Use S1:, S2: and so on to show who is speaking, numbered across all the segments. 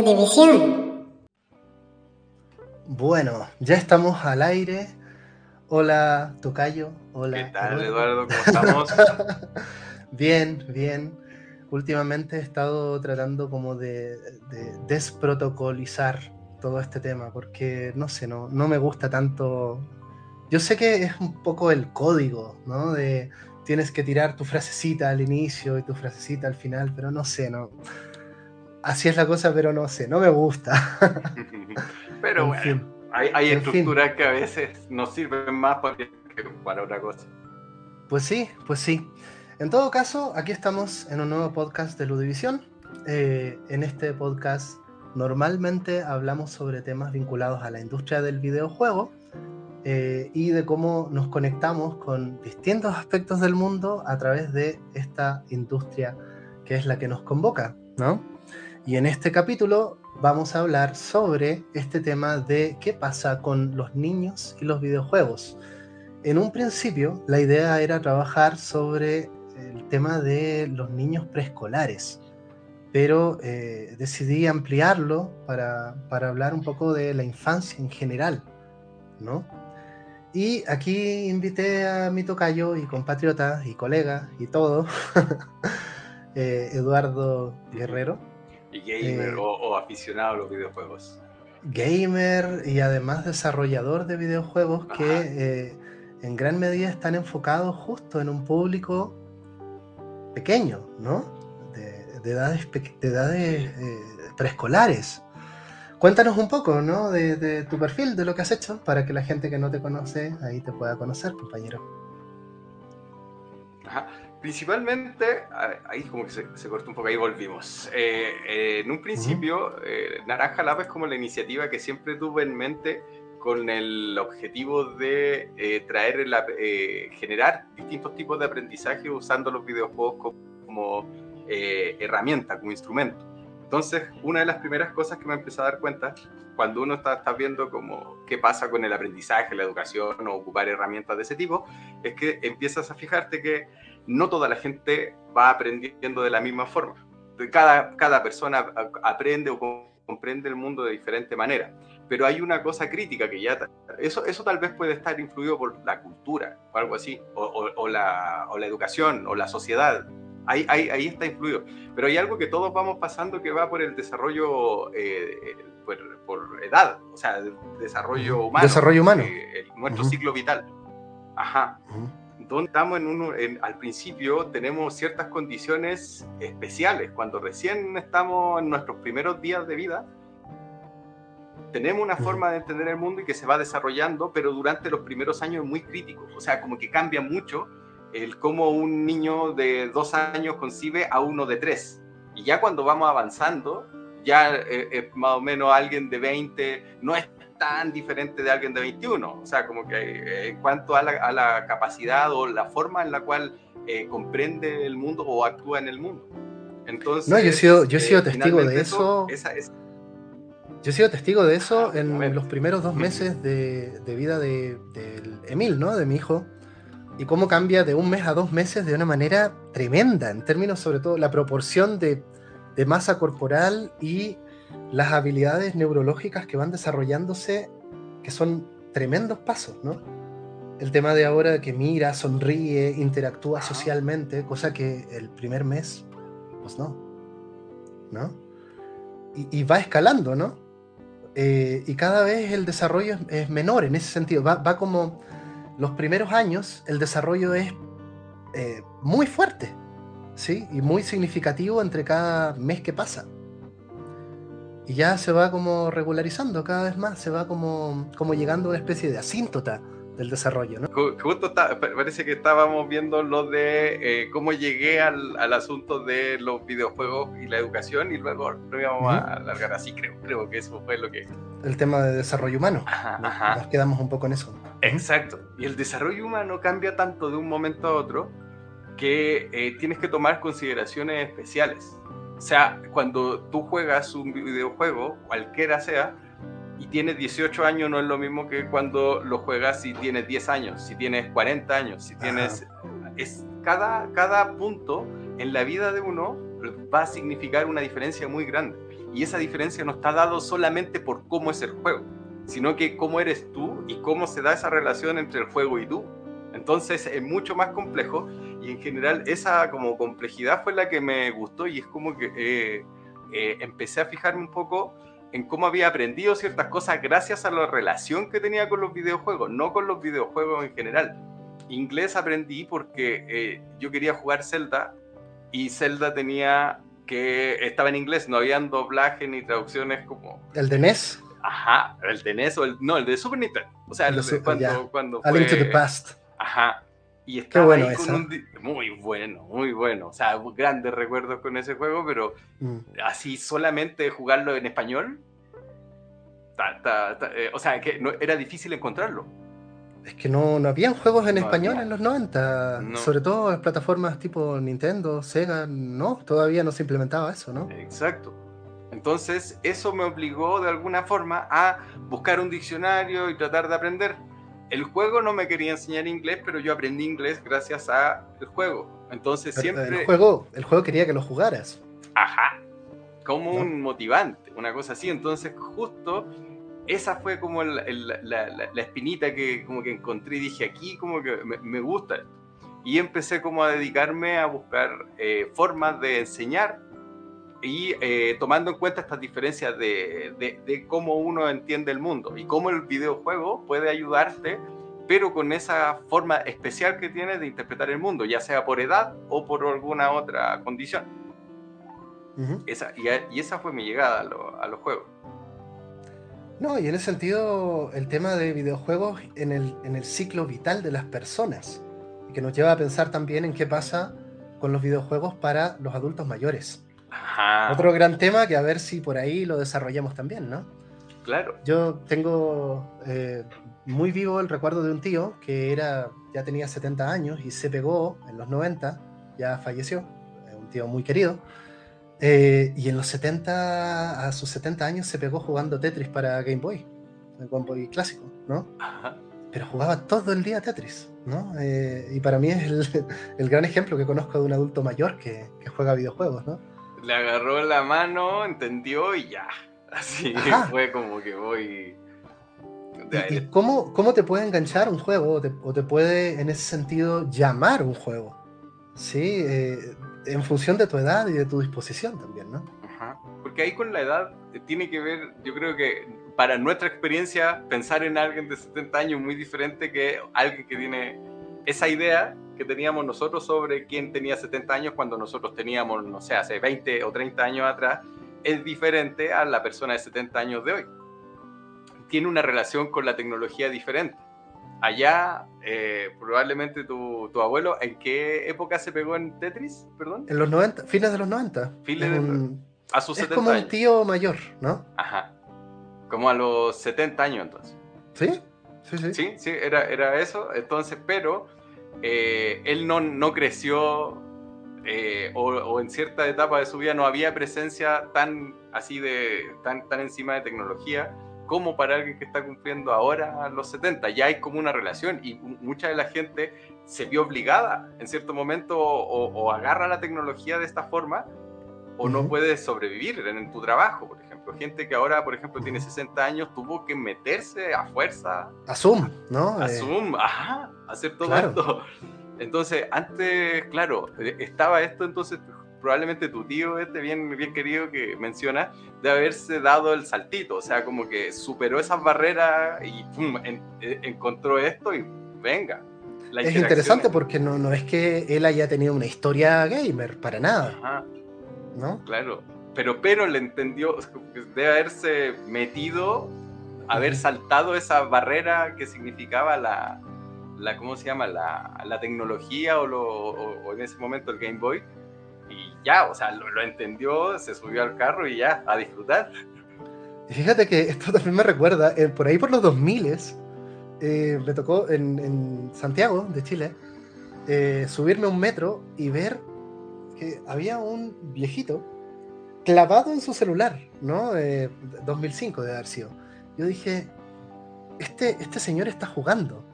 S1: Ludivisión.
S2: Bueno, ya estamos al aire. Hola, Tocayo. Hola.
S3: ¿Qué tal, Eduardo? ¿Cómo estamos?
S2: bien, bien. Últimamente he estado tratando como de, de, desprotocolizar todo este tema, porque no sé, no, no me gusta tanto. Yo sé que es un poco el código, ¿no? De tienes que tirar tu frasecita al inicio y tu frasecita al final, pero no sé, no. Así es la cosa, pero no sé, no me gusta.
S3: pero bueno, hay, hay estructuras que a veces nos sirven más para, que para otra cosa.
S2: Pues sí, pues sí. En todo caso, aquí estamos en un nuevo podcast de Ludivisión. Eh, en este podcast normalmente hablamos sobre temas vinculados a la industria del videojuego eh, y de cómo nos conectamos con distintos aspectos del mundo a través de esta industria que es la que nos convoca, ¿no? Y en este capítulo vamos a hablar sobre este tema de qué pasa con los niños y los videojuegos. En un principio, la idea era trabajar sobre el tema de los niños preescolares, pero eh, decidí ampliarlo para, para, hablar un poco de la infancia en general, ¿no? Y aquí invité a mi tocayo y compatriota y colega y todo, eh, Eduardo Guerrero.
S3: Y gamer eh, o, o, aficionado a los videojuegos.
S2: Gamer y además desarrollador de videojuegos Ajá. que en gran medida están enfocados justo en un público pequeño, ¿no? De, de edades, de edades eh, preescolares. Cuéntanos un poco, ¿no? De, de, tu perfil, de lo que has hecho, para que la gente que no te conoce ahí te pueda conocer, compañero.
S3: Ajá. Principalmente, ahí como que se, se, cortó un poco, ahí volvimos. Eh, eh, en un principio, -huh. Naranja Lab es como la iniciativa que siempre tuve en mente con el objetivo de eh, traer, la, eh, generar distintos tipos de aprendizaje usando los videojuegos como, como eh, herramienta, como instrumento. Entonces, una de las primeras cosas que me empecé a dar cuenta cuando uno está, está, viendo como qué pasa con el aprendizaje, la educación o ocupar herramientas de ese tipo, es que empiezas a fijarte que no toda la gente va aprendiendo de la misma forma. Cada, cada persona aprende o comprende el mundo de diferente manera pero hay una cosa crítica que ya, eso, eso tal vez puede estar influido por la cultura o algo así, o, o, o, la, o la, educación o la sociedad, ahí, ahí, ahí, está influido, pero hay algo que todos vamos pasando que va por el desarrollo, eh, por, por, edad, o sea, desarrollo humano.
S2: Desarrollo humano.
S3: Eh, nuestro uh -huh. ciclo vital. Ajá. Uh -huh. Entonces, estamos en uno, en, al principio tenemos ciertas condiciones especiales, cuando recién estamos en nuestros primeros días de vida, tenemos una forma de entender el mundo y que se va desarrollando, pero durante los primeros años es muy crítico. O sea, como que cambia mucho el cómo un niño de dos años concibe a uno de tres. Y ya cuando vamos avanzando, ya eh, eh, más o menos alguien de 20 no es tan diferente de alguien de 21. O sea, como que eh, en cuanto a la, a la, capacidad o la forma en la cual eh, comprende el mundo o actúa en el mundo. Entonces,
S2: no, yo he sido, yo he sido testigo de eso. Esa, esa, yo he sido testigo de eso en los primeros dos meses de, de vida de, de, Emil, ¿no? De mi hijo. Y cómo cambia de un mes a dos meses de una manera tremenda, en términos sobre todo la proporción de, de masa corporal y las habilidades neurológicas que van desarrollándose, que son tremendos pasos, ¿no? El tema de ahora que mira, sonríe, interactúa socialmente, cosa que el primer mes, pues no, ¿no? Y, y va escalando, ¿no? Eh, y cada vez el desarrollo es, es menor en ese sentido. Va, va, como los primeros años, el desarrollo es eh, muy fuerte, ¿sí? Y muy significativo entre cada mes que pasa. Y ya se va como regularizando cada vez más, se va como, como llegando a una especie de asíntota del desarrollo. ¿no?
S3: Justo está, parece que estábamos viendo lo de eh, cómo llegué al, al, asunto de los videojuegos y la educación y luego lo íbamos uh -huh. a alargar así, creo, creo que eso fue lo que...
S2: El tema de desarrollo humano. Ajá, ajá. Nos quedamos un poco en eso.
S3: Exacto. Y el desarrollo humano cambia tanto de un momento a otro que eh, tienes que tomar consideraciones especiales. O sea, cuando tú juegas un videojuego, cualquiera sea, y tienes 18 años no es lo mismo que cuando lo juegas si tienes 10 años, si tienes 40 años, si tienes... Ajá. Es, cada, cada punto en la vida de uno va a significar una diferencia muy grande. y esa diferencia no está dado solamente por cómo es el juego, sino que cómo eres tú y cómo se da esa relación entre el juego y tú. Entonces es mucho más complejo y en general esa como complejidad fue la que me gustó y es como que eh, eh, empecé a fijarme un poco en cómo había aprendido ciertas cosas gracias a la relación que tenía con los videojuegos, no con los videojuegos en general. Inglés aprendí porque eh, yo quería jugar Zelda y Zelda tenía que estaba en inglés, no habían doblaje ni traducciones como
S2: el de NES.
S3: Ajá, el de NES o el no, el de Super Nintendo. O sea, el de, cuando, cuando
S2: fue, to the Past.
S3: Ajá. Y estaba ahí con un muy bueno, muy bueno. O sea, grandes recuerdos con ese juego, pero mm. así solamente jugarlo en español. Eh, o sea, que no, era difícil encontrarlo.
S2: Es que no, no habían juegos en español en los 90, sobre todo en plataformas tipo Nintendo, Sega, no, todavía no se implementaba eso, ¿no?
S3: Exacto. Entonces, eso me obligó de alguna forma a buscar un diccionario y tratar de aprender. El juego no me quería enseñar inglés, pero yo aprendí inglés gracias al juego. Entonces, siempre.
S2: El juego, el juego quería que lo jugaras.
S3: Ajá. Como un motivante, una cosa así. Entonces, justo esa fue como la, espinita que como que encontré y dije aquí como que me, gusta esto. Y empecé como a dedicarme a buscar eh, formas de enseñar y eh, tomando en cuenta estas diferencias de, de, cómo uno entiende el mundo y cómo el videojuego puede ayudarte, pero con esa forma especial que tiene de interpretar el mundo, ya sea por edad o por alguna otra condición. esa, y, esa fue mi llegada a, a los juegos.
S2: No, y en ese sentido, el tema de videojuegos en el, en el ciclo vital de las personas, y que nos lleva a pensar también en qué pasa con los videojuegos para los adultos mayores. Otro gran tema que a ver si por ahí lo desarrollamos también, ¿no?
S3: Claro.
S2: Yo tengo eh, muy vivo el recuerdo de un tío que era, ya tenía 70 años y se pegó en los 90, ya falleció, un tío muy querido eh, y en los 70, a sus 70 años, se pegó jugando Tetris para Game Boy, el Game Boy clásico, ¿no? Pero jugaba todo el día Tetris, ¿no? Eh, y para mí es el, gran ejemplo que conozco de un adulto mayor que, juega videojuegos, ¿no?
S3: Le agarró la mano, entendió y ya. Así fue como que voy.
S2: ¿Y, cómo, cómo, te puede enganchar un juego o te, o te, puede, en ese sentido, llamar un juego? Sí, eh, en función de tu edad y de tu disposición también, ¿no?
S3: Ajá. Porque ahí con la edad eh, tiene que ver, yo creo que para nuestra experiencia, pensar en alguien de 70 años es muy diferente que alguien que tiene esa idea que teníamos nosotros sobre quién tenía 70 años cuando nosotros teníamos, no sé, hace 20 o 30 años atrás, es diferente a la persona de 70 años de hoy. Tiene una relación con la tecnología diferente allá, eh, probablemente tu, tu, abuelo, ¿en qué época se pegó en Tetris? Perdón.
S2: En los 90, fines de los 90.
S3: a sus
S2: es como un tío mayor, ¿no?
S3: Ajá. Como a los 70 años entonces.
S2: ¿Sí? Sí, sí.
S3: Sí, sí, era, era eso. Entonces, pero eh, él no, no creció eh, o, o, en cierta etapa de su vida no había presencia tan así de, tan, tan encima de tecnología como para alguien que está cumpliendo ahora los 70. Ya hay como una relación y mucha de la gente se vio obligada en cierto momento o, agarra la tecnología de esta forma o no puede sobrevivir en, tu trabajo, Gente que ahora, por ejemplo, tiene 60 años, tuvo que meterse a fuerza.
S2: A Zoom, ¿no?
S3: A eh, Zoom, ajá, hacer todo esto. Entonces, antes, claro, eh, estaba esto, entonces probablemente tu tío, este bien, bien querido que menciona, de haberse dado el saltito, o sea, como que superó esas barreras y eh, encontró esto y venga.
S2: es interesante porque no, no es que él haya tenido una historia gamer, para nada. ¿No?
S3: Claro, pero, pero le entendió, de haberse metido, haber saltado esa barrera que significaba la, la ¿cómo se llama? La, la tecnología o, lo, o en ese momento el Game Boy y ya, o sea, lo, entendió, se subió al carro y ya, a disfrutar.
S2: Y fíjate que esto también me recuerda, eh, por ahí por los 2000 eh, me tocó en, Santiago, de Chile, eh, subirme a un metro y ver que había un viejito clavado en su celular, ¿no? 2005 de haber sido. Yo dije, este, este señor está jugando.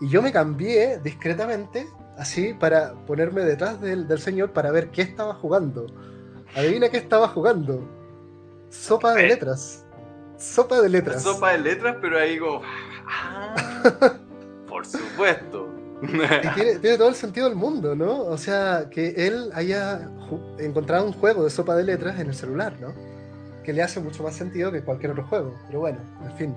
S2: Y yo me cambié discretamente así para ponerme detrás del, señor para ver qué estaba jugando. Adivina qué estaba jugando. Sopa de letras. Sopa de letras.
S3: Sopa de letras, pero ahí digo. Ah, por supuesto.
S2: Y tiene, tiene, todo el sentido del mundo, ¿no? O sea, que él haya encontrado un juego de sopa de letras en el celular, ¿no? Que le hace mucho más sentido que cualquier otro juego. Pero bueno, en fin.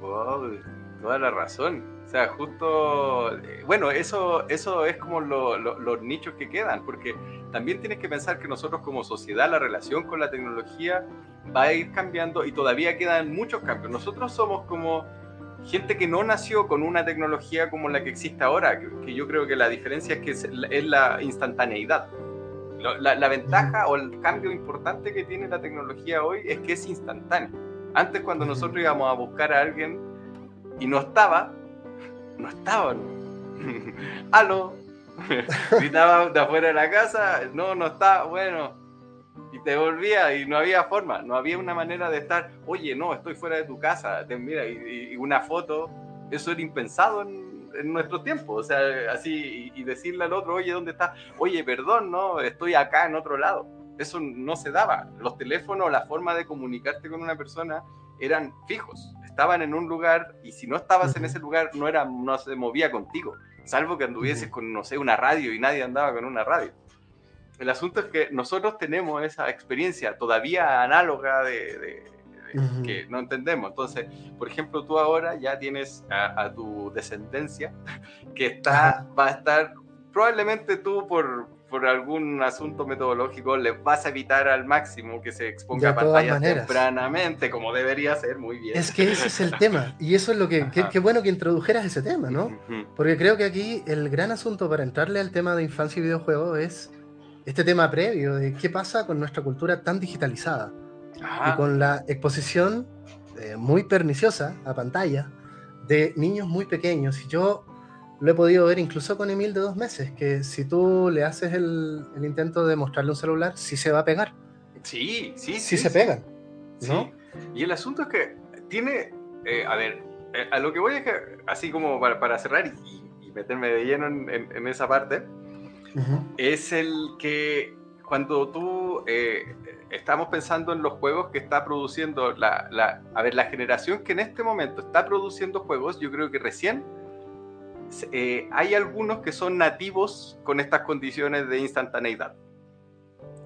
S3: Wow, toda la razón. O sea, justo, eh, bueno, eso, eso es como los nichos que quedan, porque también tienes que pensar que nosotros como sociedad, la relación con la tecnología va a ir cambiando y todavía quedan muchos cambios. Nosotros somos como gente que no nació con una tecnología como la que existe ahora, que, yo creo que la diferencia es que es, la instantaneidad. La, la, ventaja o el cambio importante que tiene la tecnología hoy es que es instantáneo. Antes cuando nosotros íbamos a buscar a alguien y no estaba, no estaban. ¡Aló! Gritaban de afuera de la casa, no, no está, bueno. Y te volvía y no había forma, no había una manera de estar, oye, no, estoy fuera de tu casa, te, mira, y, una foto, eso era impensado en, en nuestro tiempo, o sea, así, y, decirle al otro, oye, ¿dónde está? Oye, perdón, no, estoy acá en otro lado. Eso no se daba. Los teléfonos, la forma de comunicarte con una persona eran fijos estaban en un lugar y si no estabas en ese lugar no, era, no se movía contigo, salvo que anduvieses con, no sé, una radio y nadie andaba con una radio. El asunto es que nosotros tenemos esa experiencia todavía análoga de, que no entendemos. Entonces, por ejemplo, tú ahora ya tienes a, tu descendencia que está, va a estar, probablemente tú por, por algún asunto metodológico le vas a evitar al máximo que se exponga a pantallas tempranamente, como debería ser, muy bien.
S2: Es que ese es el tema, y eso es lo que, qué bueno que introdujeras ese tema, ¿no? Porque creo que aquí el gran asunto para entrarle al tema de infancia y videojuegos es este tema previo de qué pasa con nuestra cultura tan digitalizada y con la exposición eh, muy perniciosa a pantalla de niños muy pequeños. Y yo lo he podido ver incluso con Emil de dos meses, que si tú le haces el, intento de mostrarle un celular, sí se va a pegar.
S3: Sí, sí, sí.
S2: Sí se pegan. ¿no?
S3: Y el asunto es que tiene, eh, a ver, eh, a lo que voy es que, así como para, cerrar y, meterme de lleno en, esa parte, es el que cuando tú eh, estamos pensando en los juegos que está produciendo la, la, a ver, la generación que en este momento está produciendo juegos, yo creo que recién eh, hay algunos que son nativos con estas condiciones de instantaneidad.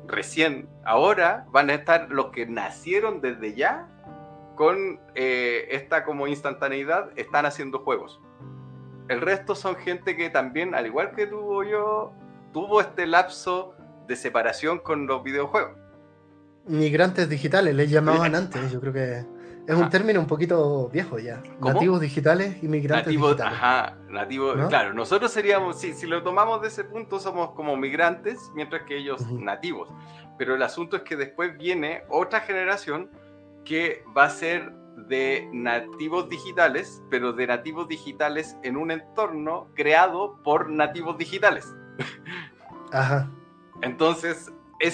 S3: Recién, ahora van a estar los que nacieron desde ya con eh, esta como instantaneidad, están haciendo juegos. El resto son gente que también, al igual que tuvo yo, tuvo este lapso de separación con los videojuegos.
S2: Migrantes digitales, les llamaban antes, yo creo que es un término un poquito viejo ya. Nativos digitales, inmigrantes digitales.
S3: Ajá, nativos, claro. Nosotros seríamos, si, si lo tomamos de ese punto, somos como migrantes, mientras que ellos nativos. Pero el asunto es que después viene otra generación que va a ser de nativos digitales, pero de nativos digitales en un entorno creado por nativos digitales.
S2: Ajá.
S3: Entonces,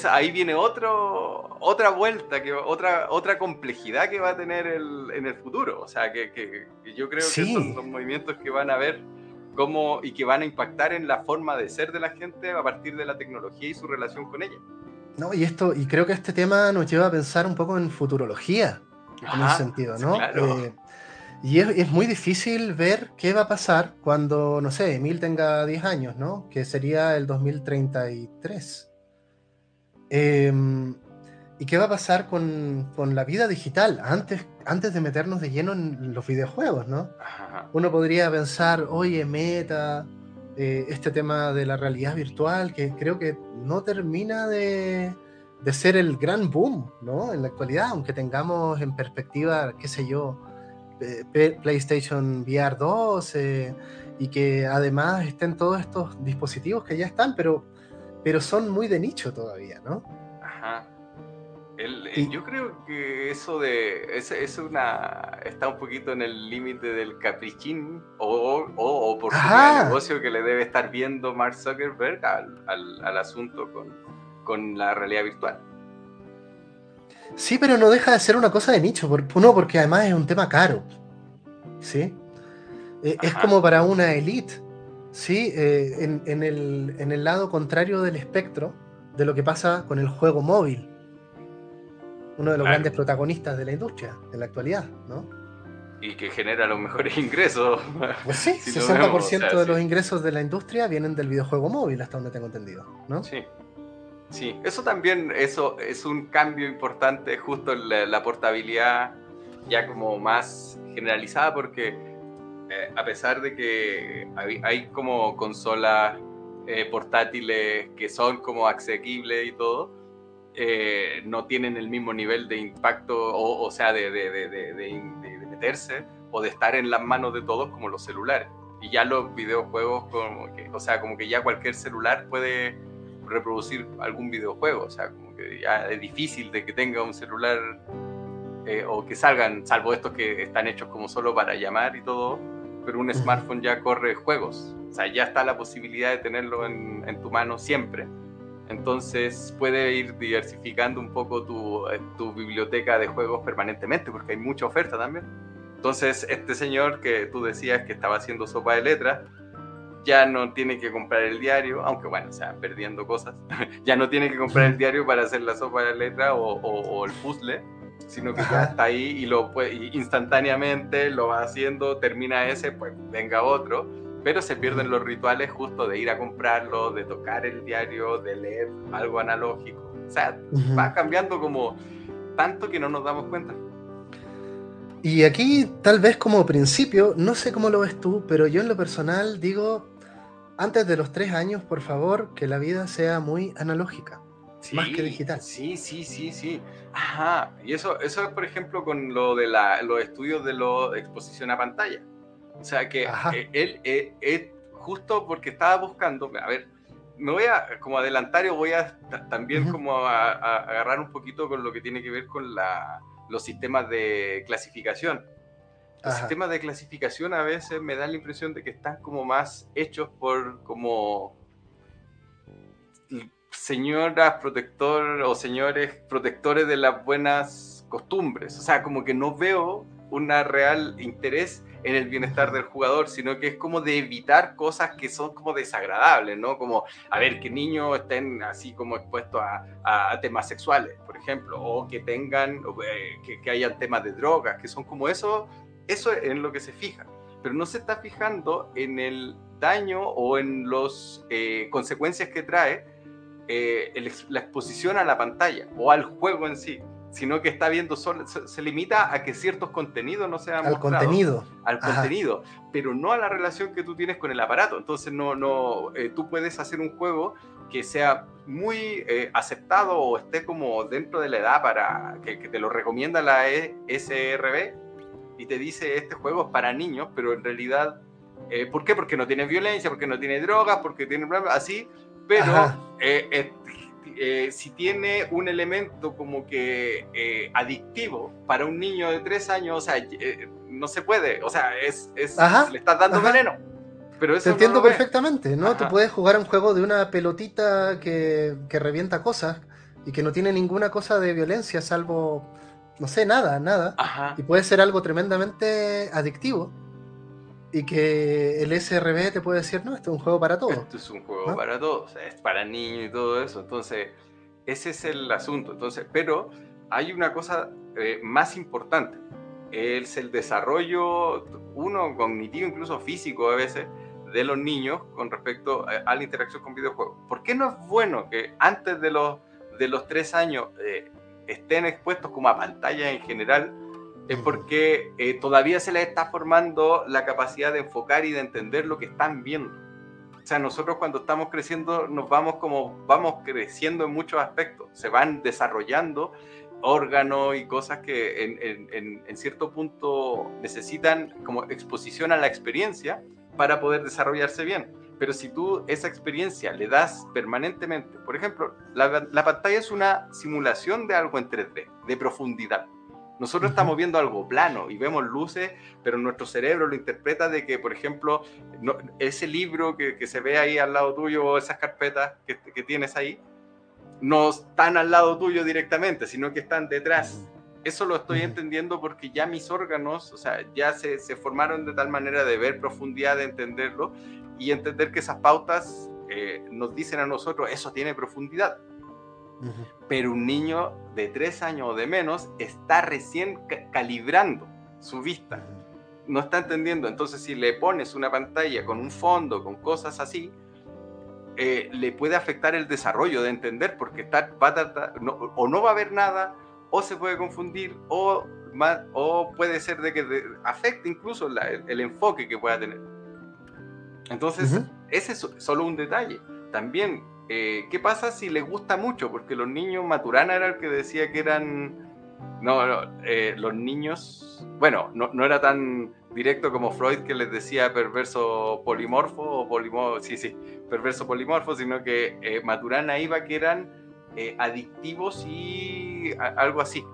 S3: ahí viene otro, otra vuelta, que, otra, otra complejidad que va a tener el, en el futuro. O sea, que, que, yo creo que son movimientos que van a ver cómo y que van a impactar en la forma de ser de la gente a partir de la tecnología y su relación con ella.
S2: No, y esto, y creo que este tema nos lleva a pensar un poco en futurología, en ese sentido, ¿no? Eh, y es, es, muy difícil ver qué va a pasar cuando, no sé, Emil tenga 10 años, ¿no? Que sería el 2033. Em, ¿Y qué va a pasar con, con, la vida digital antes, antes de meternos de lleno en los videojuegos, ¿no? Uno podría pensar, oye, meta, eh, este tema de la realidad virtual, que creo que no termina de, de, ser el gran boom, ¿no? En la actualidad, aunque tengamos en perspectiva, qué sé yo, PlayStation VR 2 eh, y que además estén todos estos dispositivos que ya están, pero pero son muy de nicho todavía, ¿no?
S3: Ajá. yo creo que eso de es, es, una está un poquito en el límite del caprichín o, o, por su negocio que le debe estar viendo Mark Zuckerberg al, al, asunto con, con, la realidad virtual.
S2: Sí, pero no deja de ser una cosa de nicho. Uno, porque además es un tema caro. ¿Sí? Eh, es como para una elite Sí, eh, en, el, lado contrario del espectro de lo que pasa con el juego móvil. uno de los grandes protagonistas de la industria en la actualidad, ¿no?
S3: Y que genera los mejores ingresos.
S2: Pues sí, 60% de los ingresos de la industria vienen del videojuego móvil, hasta donde tengo entendido, ¿no?
S3: Sí. Sí, eso también eso es un cambio importante justo en la, portabilidad ya como más generalizada porque eh, a pesar de que hay, como consolas eh, portátiles que son como asequibles y todo, eh, no tienen el mismo nivel de impacto o, o sea, de, de, de, de, meterse o de estar en las manos de todos como los celulares. Y ya los videojuegos, como que, o sea, como que ya cualquier celular puede reproducir algún videojuego, o sea, como que ya es difícil de que tenga un celular eh, o que salgan, salvo estos que están hechos como solo para llamar y todo, pero un smartphone ya corre juegos, o sea, ya está la posibilidad de tenerlo en, en tu mano siempre. Entonces puede ir diversificando un poco tu, eh, tu, biblioteca de juegos permanentemente, porque hay mucha oferta también. Entonces, este señor que tú decías que estaba haciendo sopa de letras, ya no tiene que comprar el diario, aunque bueno, o sea, perdiendo cosas, ya no tiene que comprar el diario para hacer la sopa de letra o, o, el puzzle, sino que ya está ahí y lo puede, instantáneamente lo va haciendo, termina ese, pues venga otro, pero se pierden los rituales justo de ir a comprarlo, de tocar el diario, de leer algo analógico. O sea, va cambiando como tanto que no nos damos cuenta.
S2: Y aquí, tal vez como principio, no sé cómo lo ves tú, pero yo en lo personal digo, antes de los tres años, por favor, que la vida sea muy analógica, más que digital.
S3: Sí, sí, sí, sí. Ajá. Y eso, eso es, por ejemplo, con lo de la, los estudios de la exposición a pantalla. O sea que eh, él, eh, eh, justo porque estaba buscando, a ver, me voy a como adelantar y voy a también como a agarrar un poquito con lo que tiene que ver con la los sistemas de clasificación. Los sistemas de clasificación a veces me dan la impresión de que están como más hechos por como señoras protector o señores protectores de las buenas costumbres. O sea, como que no veo un real interés en el bienestar del jugador, sino que es como de evitar cosas que son como desagradables, ¿no? Como, a ver, que niños estén así como expuestos a, temas sexuales, por ejemplo, o que tengan, eh, que, que, hayan temas de drogas, que son como eso, eso es en lo que se fija, pero no se está fijando en el daño o en las eh, consecuencias que trae eh, la exposición a la pantalla o al juego en sí sino que está viendo solo, se, limita a que ciertos contenidos no sean
S2: al contenido.
S3: Al contenido pero no a la relación que tú tienes con el aparato. Entonces no no eh, tú puedes hacer un juego que sea muy eh, aceptado o esté como dentro de la edad para que, te lo recomienda la e SRB y te dice este juego es para niños pero en realidad eh, ¿por qué? porque no tiene violencia porque no tiene drogas porque tiene así pero eh, si tiene un elemento como que eh, adictivo para un niño de tres años, o sea, eh, no se puede, o sea, es, es le estás dando veneno. Pero eso
S2: Te entiendo perfectamente, ¿no? Tú puedes jugar un juego de una pelotita que, que revienta cosas y que no tiene ninguna cosa de violencia, salvo, no sé, nada, nada. Y puede ser algo tremendamente adictivo y que el SRB te puede decir, no, esto es un juego para todos.
S3: Esto es un juego para todos, es para niños y todo eso. Entonces, ese es el asunto. Entonces, pero hay una cosa eh, más importante. Es el desarrollo, uno cognitivo, incluso físico a veces, de los niños con respecto a, la interacción con videojuegos. ¿Por qué no es bueno que antes de los, de los tres años eh, estén expuestos como a pantalla en general? es porque eh, todavía se les está formando la capacidad de enfocar y de entender lo que están viendo. O sea, nosotros cuando estamos creciendo nos vamos como, vamos creciendo en muchos aspectos, se van desarrollando órganos y cosas que en, en, cierto punto necesitan como exposición a la experiencia para poder desarrollarse bien. Pero si tú esa experiencia le das permanentemente, por ejemplo, la, la pantalla es una simulación de algo en 3D, de profundidad. Nosotros estamos viendo algo plano y vemos luces, pero nuestro cerebro lo interpreta de que, por ejemplo, ese libro que, se ve ahí al lado tuyo o esas carpetas que, tienes ahí, no están al lado tuyo directamente, sino que están detrás. Eso lo estoy entendiendo porque ya mis órganos, o sea, ya se, se formaron de tal manera de ver profundidad, de entenderlo y entender que esas pautas eh, nos dicen a nosotros, eso tiene profundidad. Pero un niño de tres años o de menos está recién calibrando su vista. No está entendiendo. Entonces, si le pones una pantalla con un fondo, con cosas así, eh, le puede afectar el desarrollo de entender, porque está, va a o no va a haber nada, o se puede confundir, o, o puede ser de que afecte incluso el, enfoque que pueda tener. Entonces, ese es solo un detalle. También, eh, ¿qué pasa si les gusta mucho? Porque los niños, Maturana era el que decía que eran... No, eh, los niños, bueno, no, no, era tan directo como Freud que les decía perverso polimorfo o polimorfo, sí, sí, perverso polimorfo, sino que eh, Maturana iba que eran adictivos y algo así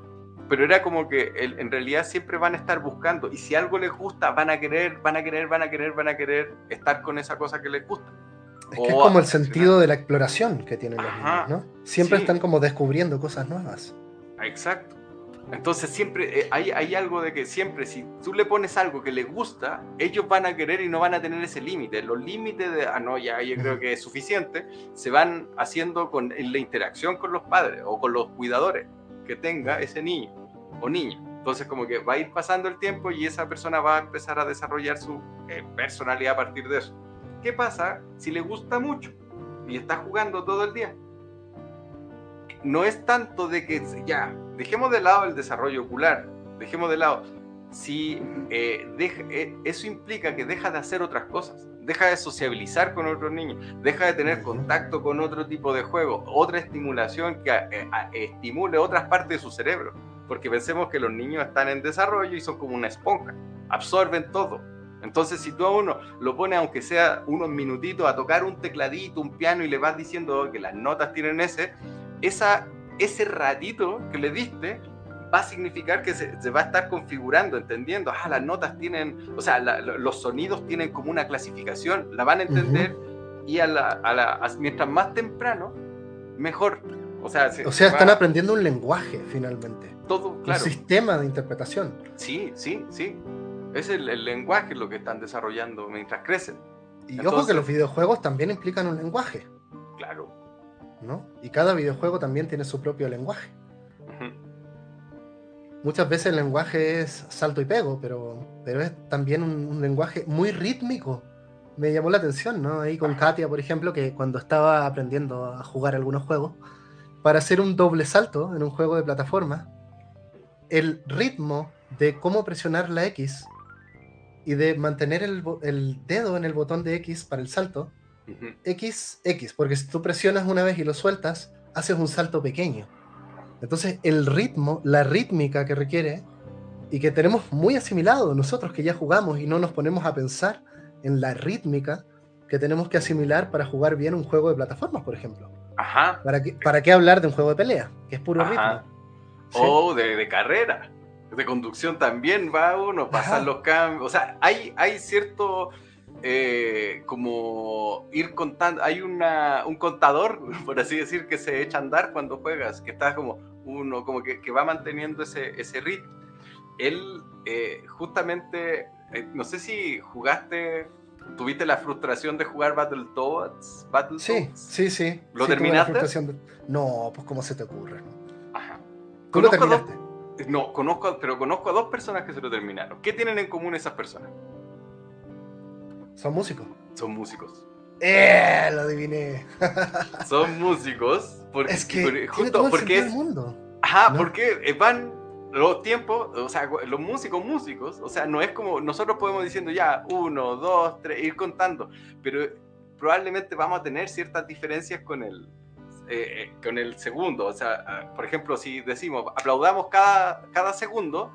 S3: pero era como que en realidad siempre van a estar buscando y si algo les gusta van a querer, van a querer, van a querer, van a querer estar con esa cosa que les gusta.
S2: Es que es como el sentido de la exploración que tienen los niños, ¿no? Siempre están como descubriendo cosas nuevas.
S3: Exacto. Entonces siempre eh, hay, hay, algo de que siempre si tú le pones algo que les gusta, ellos van a querer y no van a tener ese límite. Los límites de, ah, no, ya yo creo que es suficiente, se van haciendo con en la interacción con los padres o con los cuidadores que tenga ese niño o niña. Entonces como que va a ir pasando el tiempo y esa persona va a empezar a desarrollar su eh, personalidad a partir de eso. ¿Qué pasa si le gusta mucho y está jugando todo el día? No es tanto de que ya, dejemos de lado el desarrollo ocular, dejemos de lado. Si eh, eh, eso implica que deja de hacer otras cosas, deja de sociabilizar con otros niños, deja de tener contacto con otro tipo de juego, otra estimulación que estimule otras partes de su cerebro. Porque pensemos que los niños están en desarrollo y son como una esponja, absorben todo entonces, si tú a uno lo pones, aunque sea unos minutitos, a tocar un tecladito, un piano y le vas diciendo que las notas tienen ese, esa, ese ratito que le diste va a significar que se, va a estar configurando, entendiendo, ah, las notas tienen, o sea, los sonidos tienen como una clasificación, la van a entender y a la, a la, mientras más temprano, mejor. O sea,
S2: o sea están aprendiendo un lenguaje finalmente.
S3: Todo, claro.
S2: Un sistema de interpretación.
S3: Sí, sí, sí. Es el, lenguaje lo que están desarrollando mientras crecen.
S2: Y ojo que los videojuegos también implican un lenguaje.
S3: Claro.
S2: ¿No? Y cada videojuego también tiene su propio lenguaje. Muchas veces el lenguaje es salto y pego, pero, pero es también un, lenguaje muy rítmico. Me llamó la atención, ¿no? Ahí con Katia, por ejemplo, que cuando estaba aprendiendo a jugar algunos juegos, para hacer un doble salto en un juego de plataforma, el ritmo de cómo presionar la X y de mantener el, dedo en el botón de X para el salto, X, X, porque si tú presionas una vez y lo sueltas, haces un salto pequeño. Entonces el ritmo, la rítmica que requiere y que tenemos muy asimilado nosotros que ya jugamos y no nos ponemos a pensar en la rítmica que tenemos que asimilar para jugar bien un juego de plataformas, por ejemplo.
S3: Ajá.
S2: ¿Para qué, para qué hablar de un juego de pelea? Que es puro ritmo.
S3: O de, de carrera de conducción también va uno, pasan los cambios, o sea, hay, hay cierto eh, como ir contando, hay una, un contador, por así decir, que se echa a andar cuando juegas, que está como uno, como que, que va manteniendo ese, ese ritmo. Él eh, justamente, eh, no sé si jugaste, tuviste la frustración de jugar Battletoads. Battletoads?
S2: Sí, sí, sí.
S3: ¿Lo terminaste?
S2: No, pues cómo se te ocurre.
S3: Ajá. ¿Cómo lo terminaste? No, conozco, pero conozco a dos personas que se lo terminaron. ¿Qué tienen en común esas personas?
S2: Son músicos.
S3: Son músicos.
S2: ¡Eh! Lo adiviné.
S3: Son músicos.
S2: Porque, es que justo porque es. Mundo,
S3: ajá, porque eh, van los tiempos, o sea, los músicos, músicos, o sea, no es como nosotros podemos diciendo ya uno, dos, tres, ir contando, pero probablemente vamos a tener ciertas diferencias con el, eh, eh, con el segundo. O sea, ah, por ejemplo, si decimos aplaudamos cada, cada segundo,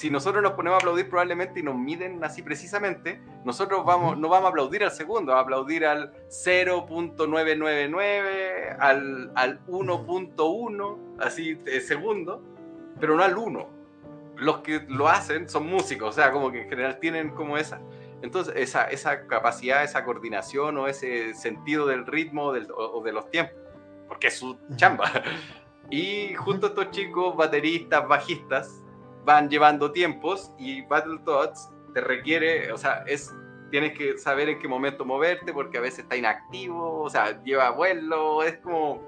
S3: si nosotros nos ponemos a aplaudir probablemente y nos miden así precisamente, nosotros vamos, no vamos a aplaudir al segundo, vamos a aplaudir al 0.999, al, al 1.1, así de segundo, pero no al 1. Los que lo hacen son músicos, o sea, como que en general tienen como esa. Entonces, esa, esa capacidad, esa coordinación o ese sentido del ritmo del, o de los tiempos porque es su chamba. Y junto a estos chicos, bateristas, bajistas, van llevando tiempos y Battletoads te requiere, o sea, es, tienes que saber en qué momento moverte porque a veces está inactivo, o sea, lleva vuelo, es como,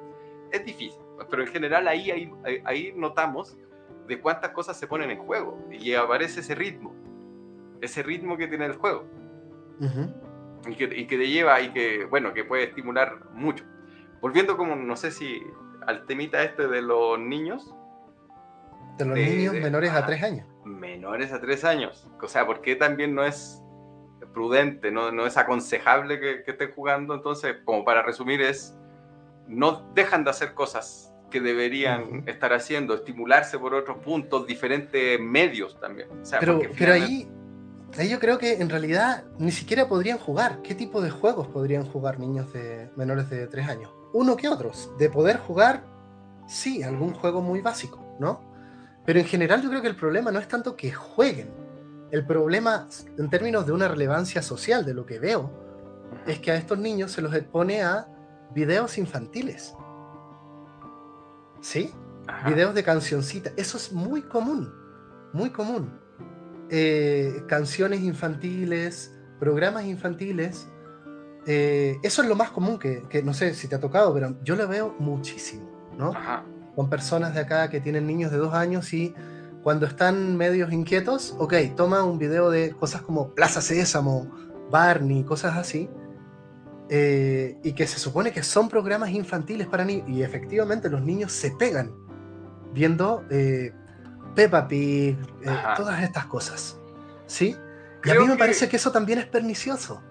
S3: es difícil. pero en general ahí, ahí, ahí notamos de cuántas cosas se ponen en juego y aparece ese ritmo, ese ritmo que tiene el juego. y, que, y que te lleva y que, bueno, que puede estimular mucho. Volviendo como, no sé si al temita este de los niños.
S2: De los niños menores a tres años.
S3: Menores a tres años. O sea, ¿por qué también no es prudente, no, no es aconsejable que, que estén jugando? Entonces, como para resumir, es no dejan de hacer cosas que deberían estar haciendo, estimularse por otros puntos, diferentes medios también.
S2: pero, pero ahí, ahí yo creo que en realidad ni siquiera podrían jugar. ¿Qué tipo de juegos podrían jugar niños de menores de tres años? Uno que otros. De poder jugar, sí, algún juego muy básico, ¿no? Pero en general yo creo que el problema no es tanto que jueguen. El problema, en términos de una relevancia social de lo que veo, es que a estos niños se los expone a videos infantiles. ¿Sí? Videos de cancioncita. Eso es muy común, muy común. Eh, canciones infantiles, programas infantiles. Eh, eso es lo más común que, no sé si te ha tocado, pero yo lo veo muchísimo, ¿no? Con personas de acá que tienen niños de dos años y cuando están medios inquietos, ok, toma un video de cosas como Plaza Sésamo, Barney, cosas así, eh, y que se supone que son programas infantiles para niños, y efectivamente los niños se pegan viendo eh, Peppa Pig, eh, todas estas cosas. ¿Sí? y a mí me parece que eso también es pernicioso.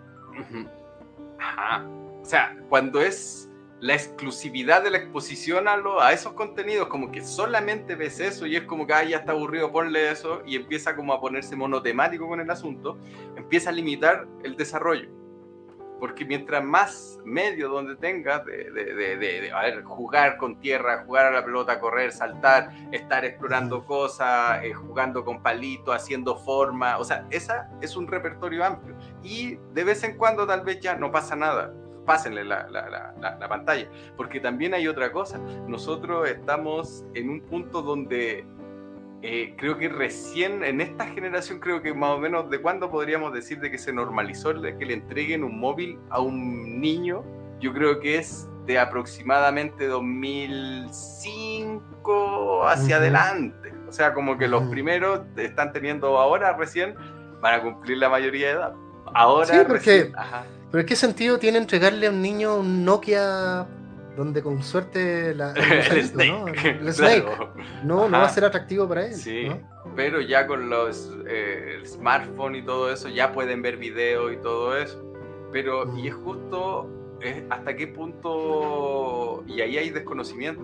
S3: Ajá. O sea, cuando es la exclusividad de la exposición a, lo, a esos contenidos, como que solamente ves eso y es como que ya está aburrido, ponle eso y empieza como a ponerse monotemático con el asunto, empieza a limitar el desarrollo. Porque mientras más medio donde tengas de, de, de, jugar con tierra, jugar a la pelota, correr, saltar, estar explorando cosas, eh, jugando con palitos, haciendo forma, o sea, esa es un repertorio amplio. Y de vez en cuando tal vez ya no pasa nada, pásenle la, la, la, la pantalla, porque también hay otra cosa, nosotros estamos en un punto donde eh, creo que recién en esta generación, creo que más o menos de cuándo podríamos decir de que se normalizó el que le entreguen un móvil a un niño, yo creo que es de aproximadamente 2005 hacia adelante. O sea, como que los primeros están teniendo ahora recién para cumplir la mayoría de edad. Ahora
S2: sí, porque, pero ¿qué sentido tiene entregarle a un niño un Nokia donde con suerte la, el, Snake, ¿no? no, va a ser atractivo para él.
S3: Sí, pero ya con los eh, smartphones y todo eso ya pueden ver video y todo eso. Pero, y es justo hasta qué punto, y ahí hay desconocimiento,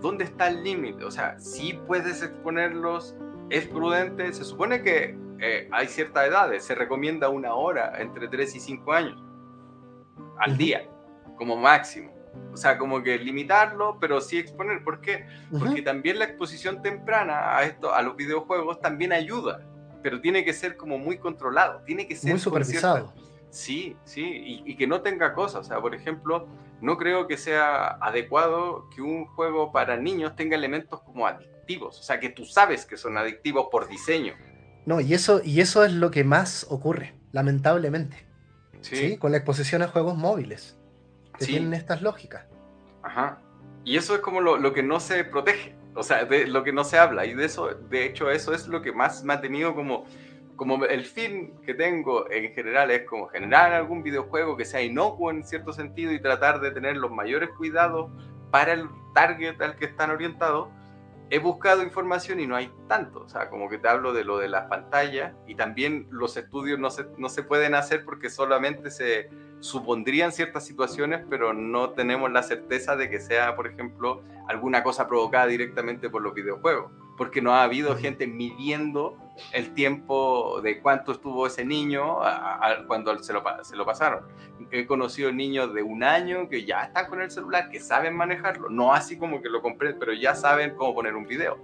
S3: ¿dónde está el límite? O sea, si puedes exponerlos, es prudente, se supone que eh, hay ciertas edades, se recomienda una hora entre 3 y 5 años al día, como máximo o sea, como que limitarlo, pero sí exponer. ¿Por qué? Porque también la exposición temprana a esto, a los videojuegos también ayuda, pero tiene que ser como muy controlado, tiene que ser
S2: muy supervisado.
S3: Sí, sí, y, que no tenga cosas. O sea, por ejemplo, no creo que sea adecuado que un juego para niños tenga elementos como adictivos. O sea, que tú sabes que son adictivos por diseño.
S2: No, y eso, y eso es lo que más ocurre, lamentablemente. ¿Sí? Con la exposición a juegos móviles que tienen estas lógicas.
S3: Ajá. Y eso es como lo, que no se protege, o sea, de lo que no se habla. Y de eso, de hecho, eso es lo que más me ha tenido como, como el fin que tengo en general es como generar algún videojuego que sea inocuo en cierto sentido y tratar de tener los mayores cuidados para el target al que están orientados. He buscado información y no hay tanto, o sea, como que te hablo de lo de las pantallas y también los estudios no se, no se pueden hacer porque solamente se, supondrían ciertas situaciones, pero no tenemos la certeza de que sea, por ejemplo, alguna cosa provocada directamente por los videojuegos, porque no ha habido gente midiendo el tiempo de cuánto estuvo ese niño cuando se lo, se lo pasaron. He conocido niños de un año que ya están con el celular, que saben manejarlo, no así como que lo comprenden, pero ya saben cómo poner un video.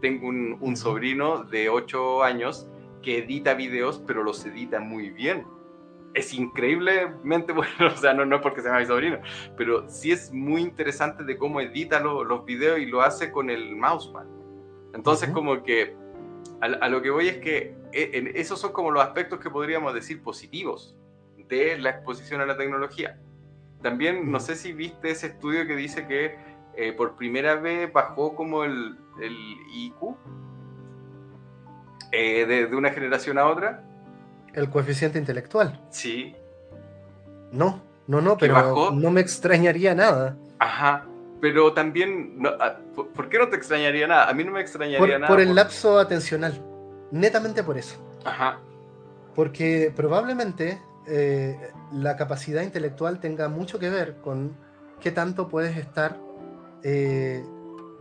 S3: Tengo un, un sobrino de 8 años que edita videos, pero los edita muy bien es increíblemente bueno, o sea, no, no porque sea mi sobrino, pero sí es muy interesante de cómo edita los videos y lo hace con el mousepad. Entonces, como que a, lo que voy es que e, esos son como los aspectos que podríamos decir positivos de la exposición a la tecnología. También, no sé si viste ese estudio que dice que eh, por primera vez bajó como el, el IQ eh, de, una generación a otra.
S2: El coeficiente intelectual.
S3: Sí.
S2: No, no, no, pero no me extrañaría nada.
S3: Ajá, pero también, ah, ¿por qué no te extrañaría nada? A mí no me extrañaría nada.
S2: Por el lapso atencional, netamente por eso.
S3: Ajá.
S2: Porque probablemente eh, la capacidad intelectual tenga mucho que ver con qué tanto puedes estar, eh,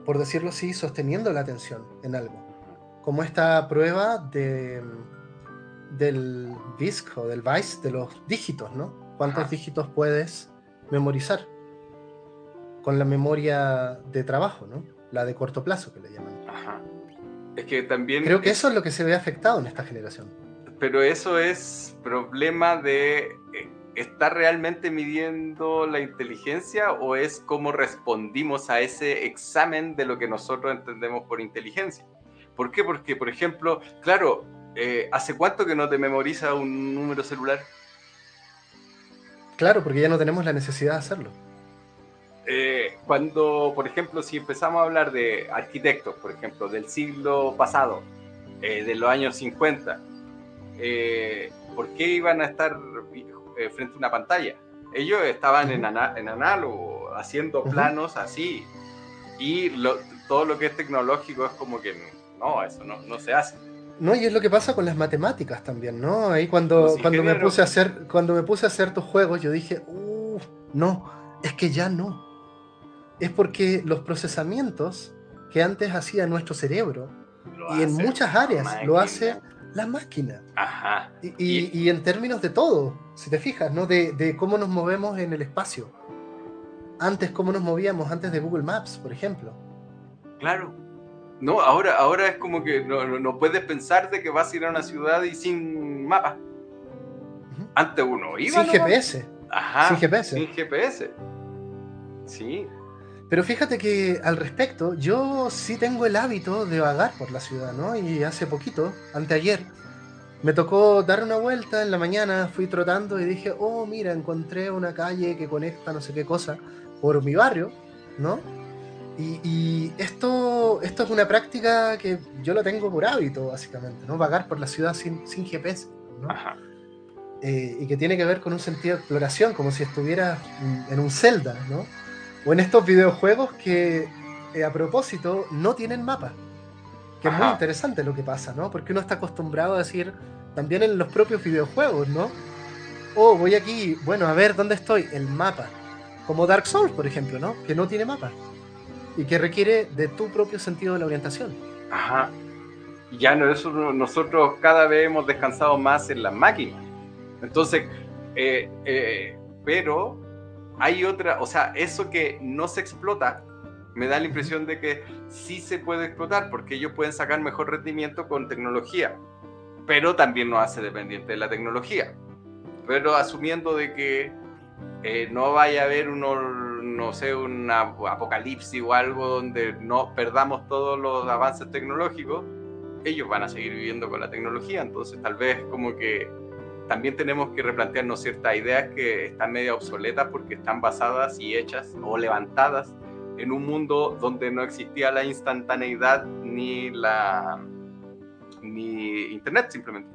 S2: por decirlo así, sosteniendo la atención en algo. Como esta prueba de, del VISC o del VICE de los dígitos, ¿no? ¿Cuántos dígitos puedes memorizar? Con la memoria de trabajo, ¿no? La de corto plazo que le llaman.
S3: Ajá. Es que también...
S2: Creo que eso es lo que se ve afectado en esta generación.
S3: Pero eso es problema de eh, ¿Está realmente midiendo la inteligencia o es cómo respondimos a ese examen de lo que nosotros entendemos por inteligencia? ¿Por qué? Porque, por ejemplo, claro, eh, ¿hace cuánto que no te memoriza un número celular?
S2: Claro, porque ya no tenemos la necesidad de hacerlo.
S3: Eh, cuando, por ejemplo, si empezamos a hablar de arquitectos, por ejemplo, del siglo pasado, de los años 50, ¿por qué iban a estar eh, frente a una pantalla. Ellos estaban en, en, análogo, haciendo planos así. Y todo lo que es tecnológico es como que no, eso no, no, se hace.
S2: No, y es lo que pasa con las matemáticas también, ¿no? Ahí cuando, cuando, me, puse a hacer, cuando me puse a hacer tus juegos, yo dije, uff, no, es que ya no. Es porque los procesamientos que antes hacía nuestro cerebro, y en muchas áreas lo hace la máquina.
S3: Ajá.
S2: Y, en términos de todo, si te fijas, ¿no? De, cómo nos movemos en el espacio. Antes, cómo nos movíamos antes de Google Maps, por ejemplo.
S3: Claro. No, ahora, ahora es como que no, puedes pensar de que vas a ir a una ciudad y sin mapa. Antes uno iba.
S2: Sin GPS.
S3: Ajá.
S2: Sin GPS.
S3: Sin GPS. Sí.
S2: Pero fíjate que al respecto, yo sí tengo el hábito de vagar por la ciudad, ¿no? Y hace poquito, anteayer, me tocó dar una vuelta en la mañana, fui trotando y dije, oh, mira, encontré una calle que conecta no sé qué cosa por mi barrio, ¿no? Y, esto, esto es una práctica que yo lo tengo por hábito, básicamente, ¿no? Vagar por la ciudad sin, sin GPS, ¿no? Ajá. Eh, y que tiene que ver con un sentido de exploración, como si estuviera en un Zelda, ¿no? O en estos videojuegos que eh, a propósito no tienen mapa. Que es muy interesante lo que pasa, ¿no? Porque uno está acostumbrado a decir, también en los propios videojuegos, ¿no? Oh, voy aquí, bueno, a ver dónde estoy, el mapa. Como Dark Souls, por ejemplo, ¿no? Que no tiene mapa. Y que requiere de tu propio sentido de la orientación.
S3: Ajá. Ya no, eso nosotros cada vez hemos descansado más en las máquinas. Entonces, eh, eh, pero hay otra, o sea, eso que no se explota, me da la impresión de que sí se puede explotar porque ellos pueden sacar mejor rendimiento con tecnología, pero también nos hace dependiente de la tecnología. Pero asumiendo de que eh, no vaya a haber uno, no sé, un apocalipsis o algo donde no perdamos todos los avances tecnológicos, ellos van a seguir viviendo con la tecnología, entonces tal vez como que también tenemos que replantearnos ciertas ideas que están medio obsoletas porque están basadas y hechas o levantadas en un mundo donde no existía la instantaneidad ni la ni internet simplemente.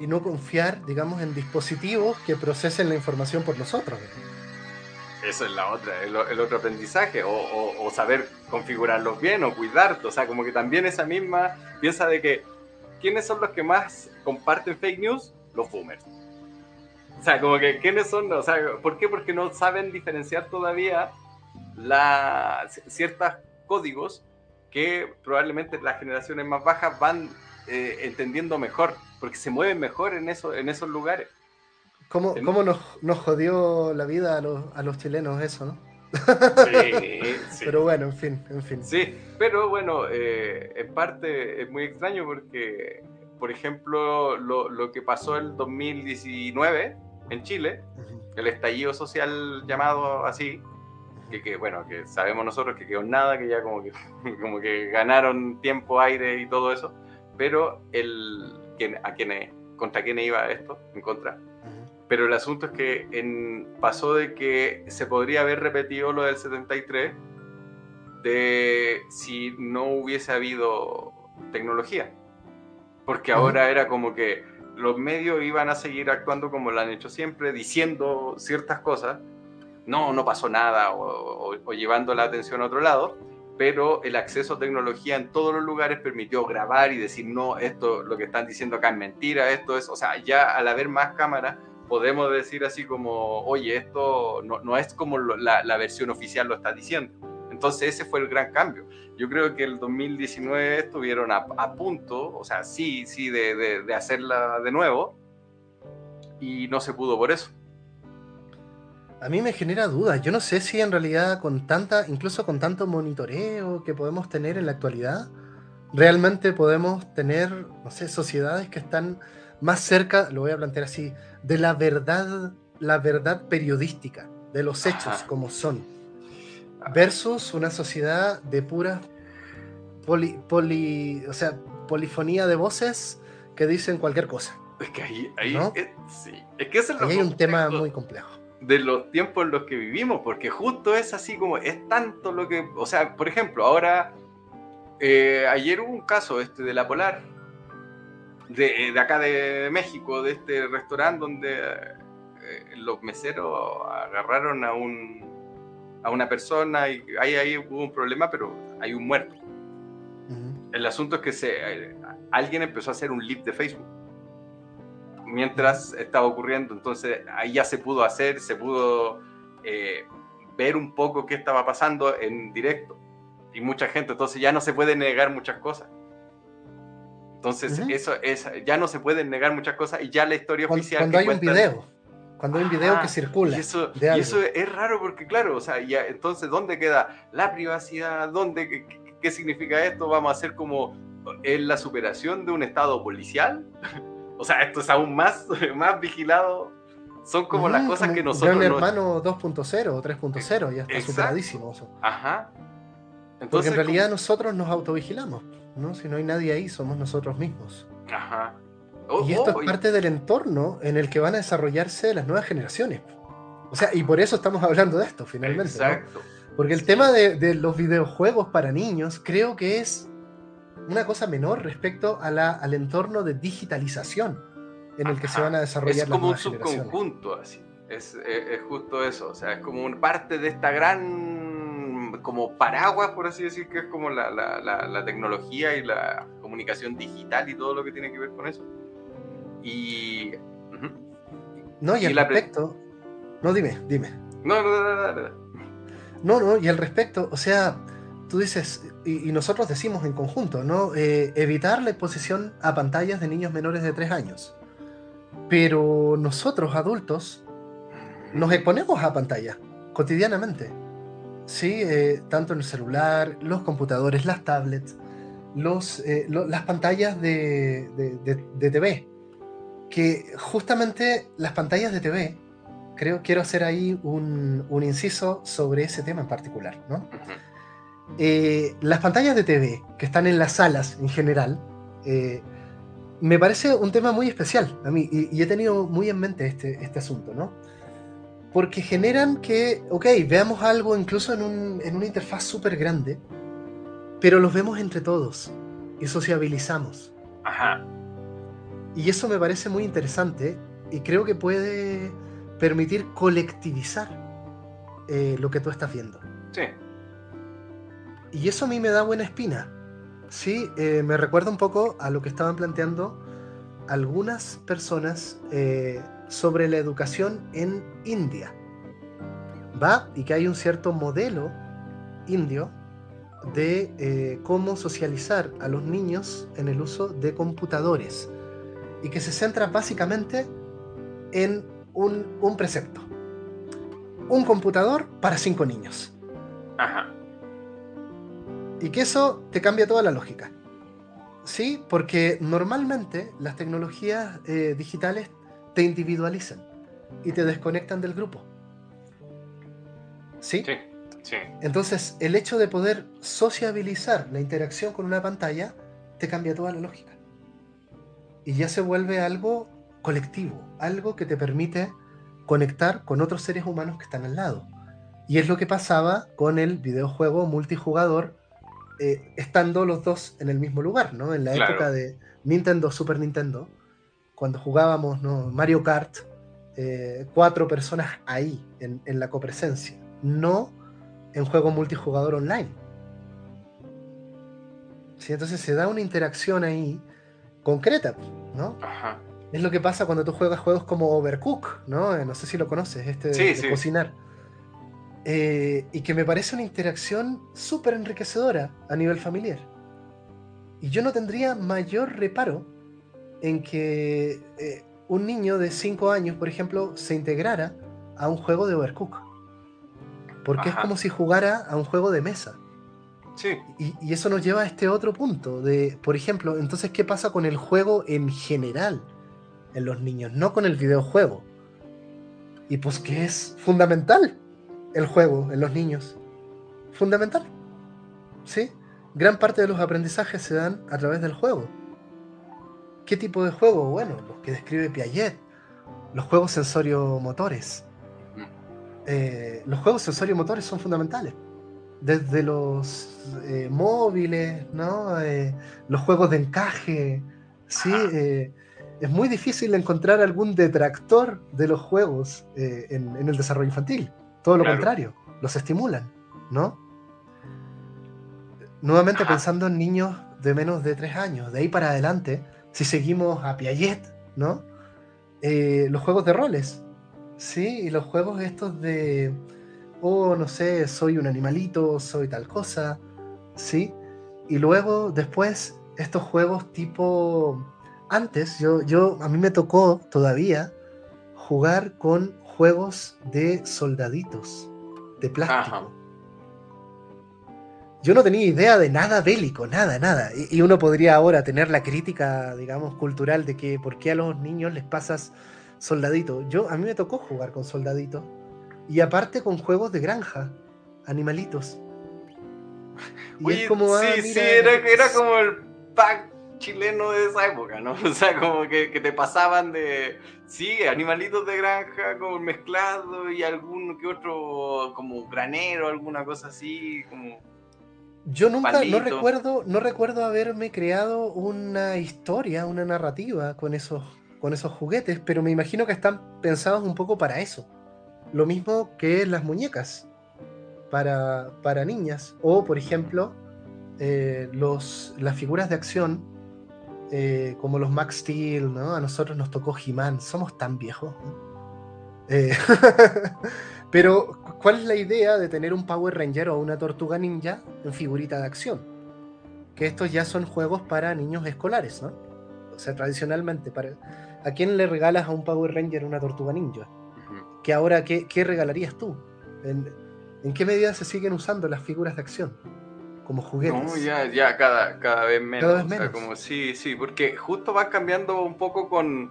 S2: Y no confiar, digamos, en dispositivos que procesen la información por nosotros.
S3: Eso es la otra, el, otro aprendizaje, o, saber configurarlos bien o cuidar, o sea, como que también esa misma piensa de que quiénes son los que más comparten fake news, los boomers. O sea, como que, ¿quiénes son? O sea, ¿por qué? Porque no saben diferenciar todavía la, ciertos códigos que probablemente las generaciones más bajas van eh, entendiendo mejor, porque se mueven mejor en, eso, en esos lugares.
S2: ¿Cómo, cómo nos, nos, jodió la vida a los, a los chilenos eso, no? Sí, sí. Pero bueno, en fin, en fin.
S3: Sí, pero bueno, eh, en parte es muy extraño porque por ejemplo, lo, que pasó el 2019 en Chile, el estallido social llamado así, que, bueno, que sabemos nosotros que quedó nada, que ya como que, como que ganaron tiempo, aire y todo eso, pero el, a quienes, contra quién iba esto, en contra. Pero el asunto es que en, pasó de que se podría haber repetido lo del 73 de si no hubiese habido tecnología. Porque ahora era como que los medios iban a seguir actuando como lo han hecho siempre, diciendo ciertas cosas, no, no pasó nada, o, llevando la atención a otro lado, pero el acceso a tecnología en todos los lugares permitió grabar y decir, no, esto, lo que están diciendo acá es mentira, esto es, o sea, ya al haber más cámaras, podemos decir así como, oye, esto no, es como la, la versión oficial lo está diciendo. Entonces ese fue el gran cambio. Yo creo que el 2019 estuvieron a, punto, o sea, sí, sí, de, de, hacerla de nuevo y no se pudo por eso.
S2: A mí me genera dudas. Yo no sé si en realidad con tanta, incluso con tanto monitoreo que podemos tener en la actualidad, realmente podemos tener, no sé, sociedades que están más cerca, lo voy a plantear así, de la verdad, la verdad periodística, de los hechos como son versus una sociedad de pura poli, poli, o sea, polifonía de voces que dicen cualquier cosa.
S3: Es que ahí, ahí sí. es que es
S2: hay un tema muy complejo.
S3: De los tiempos en los que vivimos, porque justo es así como, es tanto lo que, o sea, por ejemplo, ahora, eh, ayer hubo un caso este de la Polar, de, de acá de México, de este restaurante donde eh, los meseros agarraron a un a una persona y ahí, ahí hubo un problema, pero hay un muerto. El asunto es que se, eh, alguien empezó a hacer un live de Facebook mientras estaba ocurriendo, entonces ahí ya se pudo hacer, se pudo eh, ver un poco qué estaba pasando en directo y mucha gente, entonces ya no se puede negar muchas cosas. Entonces, eso es, ya no se pueden negar muchas cosas y ya la historia oficial.
S2: Cuando hay un video cuando hay un video que circula.
S3: Y eso, y eso, es raro porque, claro, o sea, ya, entonces, ¿dónde queda la privacidad? ¿Dónde, qué, significa esto? ¿Vamos a hacer como en la superación de un estado policial? o sea, esto es aún más, más vigilado. Son como las cosas que nosotros.
S2: un hermano 2.0 o 3.0, ya está superadísimo eso.
S3: Ajá.
S2: Entonces, Porque en realidad nosotros nos autovigilamos, ¿no? Si no hay nadie ahí, somos nosotros mismos.
S3: Ajá.
S2: Oh, y esto es oh, parte del entorno en el que van a desarrollarse las nuevas generaciones. O sea, y por eso estamos hablando de esto, finalmente. Exacto. Porque el tema de, los videojuegos para niños creo que es una cosa menor respecto a la, al entorno de digitalización en el que se van a desarrollar
S3: las nuevas generaciones. Es como un subconjunto, así. Es, es, justo eso. O sea, es como una parte de esta gran como paraguas, por así decir, que es como la, la, la tecnología y la comunicación digital y todo lo que tiene que ver con eso. Y.
S2: No, y, al respecto. No, dime, dime.
S3: No, no, no, no,
S2: no. No, y al respecto, o sea, tú dices, y, nosotros decimos en conjunto, ¿no? Eh, evitar la exposición a pantallas de niños menores de 3 años. Pero nosotros, adultos, nos exponemos a pantallas cotidianamente. Sí, eh, tanto en el celular, los computadores, las tablets, los, eh, las pantallas de, de, de, TV que justamente las pantallas de TV, creo, quiero hacer ahí un, inciso sobre ese tema en particular, ¿no? Eh, las pantallas de TV que están en las salas en general, eh, me parece un tema muy especial a mí y, he tenido muy en mente este, este asunto, ¿no? Porque generan que, ok, veamos algo incluso en, un, en una interfaz súper grande, pero los vemos entre todos y sociabilizamos.
S3: Ajá.
S2: Y eso me parece muy interesante y creo que puede permitir colectivizar eh, lo que tú estás viendo.
S3: Sí.
S2: Y eso a mí me da buena espina. Sí, eh, me recuerda un poco a lo que estaban planteando algunas personas eh, sobre la educación en India. Va, y que hay un cierto modelo indio de cómo socializar a los niños en el uso de computadores y que se centra básicamente en un, precepto. Un computador para cinco niños.
S3: Ajá.
S2: Y que eso te cambia toda la lógica. Sí, porque normalmente las tecnologías eh, digitales te individualizan y te desconectan del grupo. ¿Sí?
S3: Sí, sí.
S2: Entonces, el hecho de poder sociabilizar la interacción con una pantalla te cambia toda la lógica y ya se vuelve algo colectivo, algo que te permite conectar con otros seres humanos que están al lado. Y es lo que pasaba con el videojuego multijugador, eh, estando los dos en el mismo lugar, ¿no? En la época de Nintendo, Super Nintendo, cuando jugábamos ¿no? Mario Kart, eh, cuatro personas ahí, en, en la copresencia, no en juego multijugador online. ¿Sí? Entonces se da una interacción ahí concreta, ¿no? Ajá. Es lo que pasa cuando tú juegas juegos como Overcook, ¿no? Eh, no sé si lo conoces, este de, cocinar. Eh, y que me parece una interacción súper enriquecedora a nivel familiar. Y yo no tendría mayor reparo en que eh, un niño de 5 años, por ejemplo, se integrara a un juego de Overcook. Porque es como si jugara a un juego de mesa. Sí. Y, y, eso nos lleva a este otro punto de, por ejemplo, entonces, ¿qué pasa con el juego en general? en los niños, no con el videojuego. Y pues que es fundamental el juego en los niños. Fundamental. ¿Sí? Gran parte de los aprendizajes se dan a través del juego. ¿Qué tipo de juego? Bueno, los que describe Piaget. Los juegos sensorio-motores. Eh, los juegos sensorio-motores son fundamentales. Desde los eh, móviles, ¿no? Eh, los juegos de encaje, ¿sí? es muy difícil encontrar algún detractor de los juegos eh, en, el desarrollo infantil. Todo lo contrario, los estimulan, ¿no? Nuevamente pensando en niños de menos de tres años, de ahí para adelante, si seguimos a Piaget, ¿no? Eh, los juegos de roles, ¿sí? Y los juegos estos de, oh, no sé, soy un animalito, soy tal cosa, ¿sí? Y luego, después, estos juegos tipo antes, yo, yo, a mí me tocó todavía jugar con juegos de soldaditos, de plástico. Yo no tenía idea de nada bélico, nada, nada. Y, uno podría ahora tener la crítica, digamos, cultural de que por qué a los niños les pasas soldaditos. Yo, a mí me tocó jugar con soldaditos. Y aparte con juegos de granja, animalitos.
S3: Y es como, sí, ah, sí, era, era como el pack chileno de esa época, ¿no? O sea, como que, te pasaban de, sí, animalitos de granja como mezclado y algún que otro como granero, alguna cosa así, como...
S2: Yo nunca, no recuerdo, no recuerdo haberme creado una historia, una narrativa con esos, con esos juguetes, pero me imagino que están pensados un poco para eso. Lo mismo que las muñecas para, para niñas. O, por ejemplo, eh, los, las figuras de acción eh, como los Max Steel, ¿no? A nosotros nos tocó He-Man, somos tan viejos. Eh, pero, ¿cuál es la idea de tener un Power Ranger o una Tortuga Ninja en figurita de acción? Que estos ya son juegos para niños escolares, ¿no? O sea, tradicionalmente, para... ¿a quién le regalas a un Power Ranger una Tortuga Ninja? Que ahora, ¿qué, regalarías tú? ¿En qué medida se siguen usando las figuras de acción? como juguetes.
S3: No, ya, ya cada, cada vez menos. Cada vez menos. como, sí, sí, porque justo va cambiando un poco con,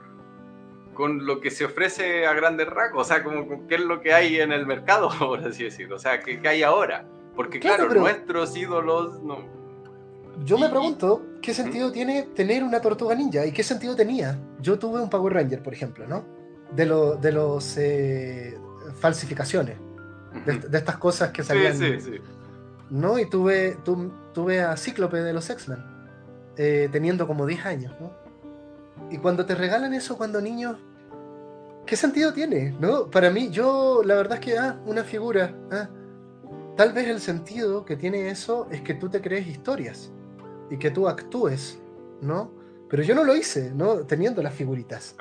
S3: con lo que se ofrece a grandes rasgos, o sea, como qué es lo que hay en el mercado, por así decirlo, o sea, qué, hay ahora. Porque claro, nuestros ídolos no...
S2: Yo me pregunto, ¿qué sentido tiene tener una tortuga ninja? ¿Y qué sentido tenía? Yo tuve un Power Ranger, por ejemplo, ¿no? De, lo, de los eh, falsificaciones, de, estas cosas que salían sí, sí, sí. ¿no? Y tuve, tuve a Cíclope de los X-Men, eh, teniendo como 10 años, ¿no? Y cuando te regalan eso cuando niño, ¿qué sentido tiene? ¿no? Para mí, yo la verdad es que, ah, una figura, ah, tal vez el sentido que tiene eso es que tú te crees historias y que tú actúes, ¿no? Pero yo no lo hice, ¿no? Teniendo las figuritas.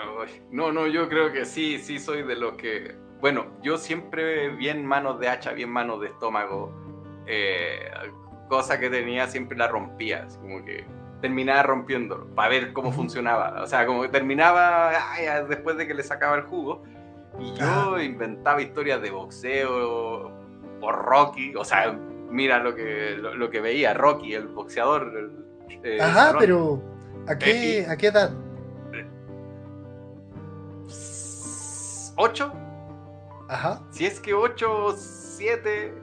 S3: No, no, yo creo que sí, sí soy de los que... Bueno, yo siempre bien manos de hacha, bien manos de estómago eh, cosa que tenía siempre la rompía, como que terminaba rompiéndolo para ver cómo funcionaba. O sea, como que terminaba después de que le sacaba el jugo. Y yo inventaba historias de boxeo por Rocky. O sea, mira lo que, lo, que veía Rocky, el boxeador.
S2: Eh, Ajá, pero ¿a qué, ¿a qué edad?
S3: ¿Ocho?
S2: Ajá.
S3: Si es que ocho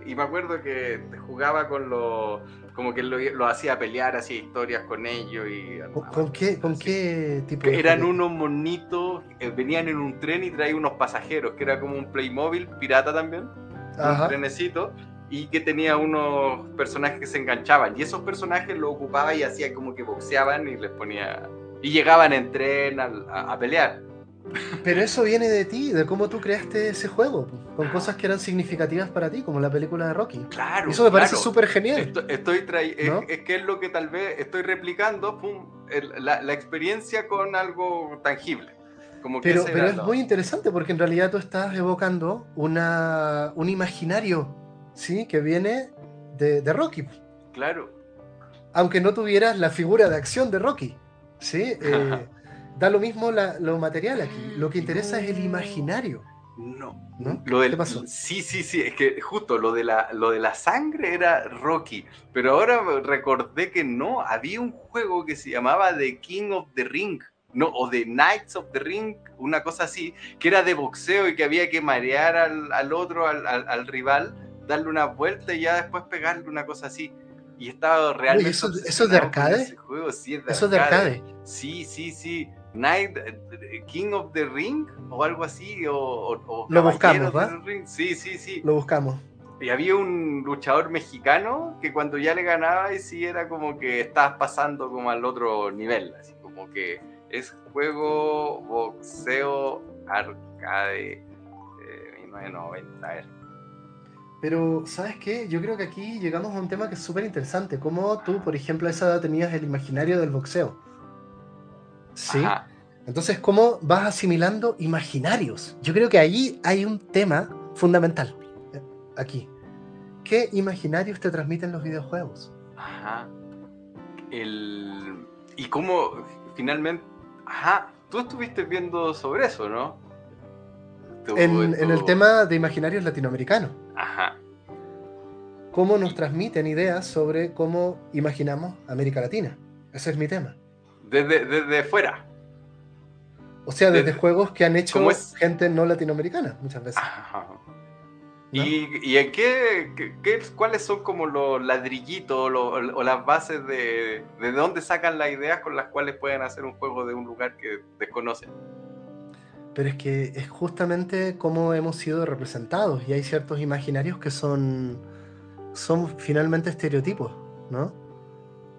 S3: y me acuerdo que jugaba con los como que lo, hacía pelear, hacía historias con ellos y...
S2: ¿Con, qué, con qué tipo
S3: de Eran unos monitos, eh, venían en un tren y traían unos pasajeros, que era como un Playmobil pirata también. un trenecito y que tenía unos personajes que se enganchaban y esos personajes lo ocupaba y hacía como que boxeaban y les ponía y llegaban en tren a, pelear.
S2: Pero eso viene de ti, de cómo tú creaste ese juego, con cosas que eran significativas para ti, como la película de Rocky.
S3: Claro.
S2: Eso me parece súper genial.
S3: Estoy, es, que es lo que tal vez estoy replicando, la, la, experiencia con algo tangible. Como
S2: pero, pero es muy interesante porque en realidad tú estás evocando una, un imaginario ¿sí? que viene de, de Rocky.
S3: Claro.
S2: Aunque no tuvieras la figura de acción de Rocky. ¿sí? Eh, da lo mismo lo material aquí. Lo que interesa es el imaginario.
S3: No. ¿No? Lo del, ¿Qué pasó? Sí, sí, sí. Es que justo lo de, la, lo de la sangre era Rocky. Pero ahora recordé que no. Había un juego que se llamaba The King of the Ring. No, o The Knights of the Ring, una cosa así, que era de boxeo y que había que marear al, otro, al, al, rival, darle una vuelta y ya después pegarle una cosa así y estaba realmente.
S2: ¿Eso, es de arcade?
S3: Juego. Sí, es
S2: de ¿Eso arcade. de arcade?
S3: Sí, sí, sí. Night, eh, King of the Ring o algo así. O,
S2: Lo buscamos, ¿va?
S3: Sí, sí, sí.
S2: Lo buscamos.
S3: Y había un luchador mexicano que cuando ya le ganaba, y sí era como que estabas pasando como al otro nivel. Así como que es juego boxeo arcade. 1990, a ver.
S2: Pero, ¿sabes qué? Yo creo que aquí llegamos a un tema que es súper interesante. Cómo tú, por ejemplo, a esa edad tenías el imaginario del boxeo. ¿Sí? Entonces, ¿cómo vas asimilando imaginarios? Yo creo que ahí hay un tema fundamental. Eh, aquí. ¿Qué imaginarios te transmiten los videojuegos?
S3: Ajá. El... Y cómo finalmente... Ajá. Tú estuviste viendo sobre eso, ¿no?
S2: En, en el tema de imaginarios latinoamericanos.
S3: Ajá.
S2: Cómo nos transmiten ideas sobre cómo imaginamos América Latina. Ese es mi tema.
S3: Desde, desde fuera.
S2: O sea, desde, juegos que han hecho gente no latinoamericana muchas veces.
S3: ¿Y, en qué, cuáles son como los ladrillitos o, las bases de, de dónde sacan las ideas con las cuales pueden hacer un juego de un lugar que desconocen?
S2: pero es que es justamente cómo hemos sido representados y hay ciertos imaginarios que son, son finalmente estereotipos, ¿no?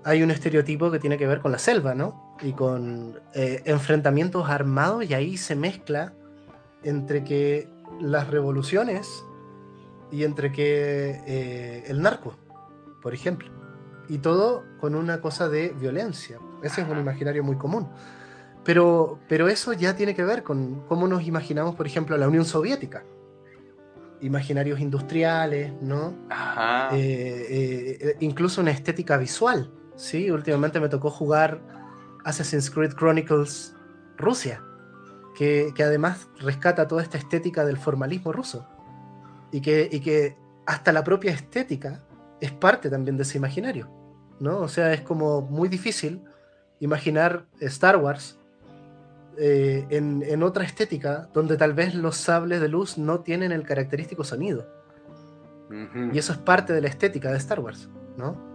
S2: Hay un estereotipo que tiene que ver con la selva, ¿no? Y con eh, enfrentamientos armados y ahí se mezcla entre que las revoluciones y entre que eh, el narco, por ejemplo. Y todo con una cosa de violencia. Ese es un imaginario muy común. Pero, pero eso ya tiene que ver con cómo nos imaginamos, por ejemplo, la Unión Soviética. Imaginarios industriales, ¿no?
S3: Ajá.
S2: Eh, eh, incluso una estética visual, ¿sí? Últimamente me tocó jugar Assassin's Creed Chronicles Rusia, que, que además rescata toda esta estética del formalismo ruso. Y que, y que hasta la propia estética es parte también de ese imaginario, ¿no? O sea, es como muy difícil imaginar Star Wars eh, en, otra estética donde tal vez los sables de luz no tienen el característico sonido. Y eso es parte de la estética de Star Wars, ¿no?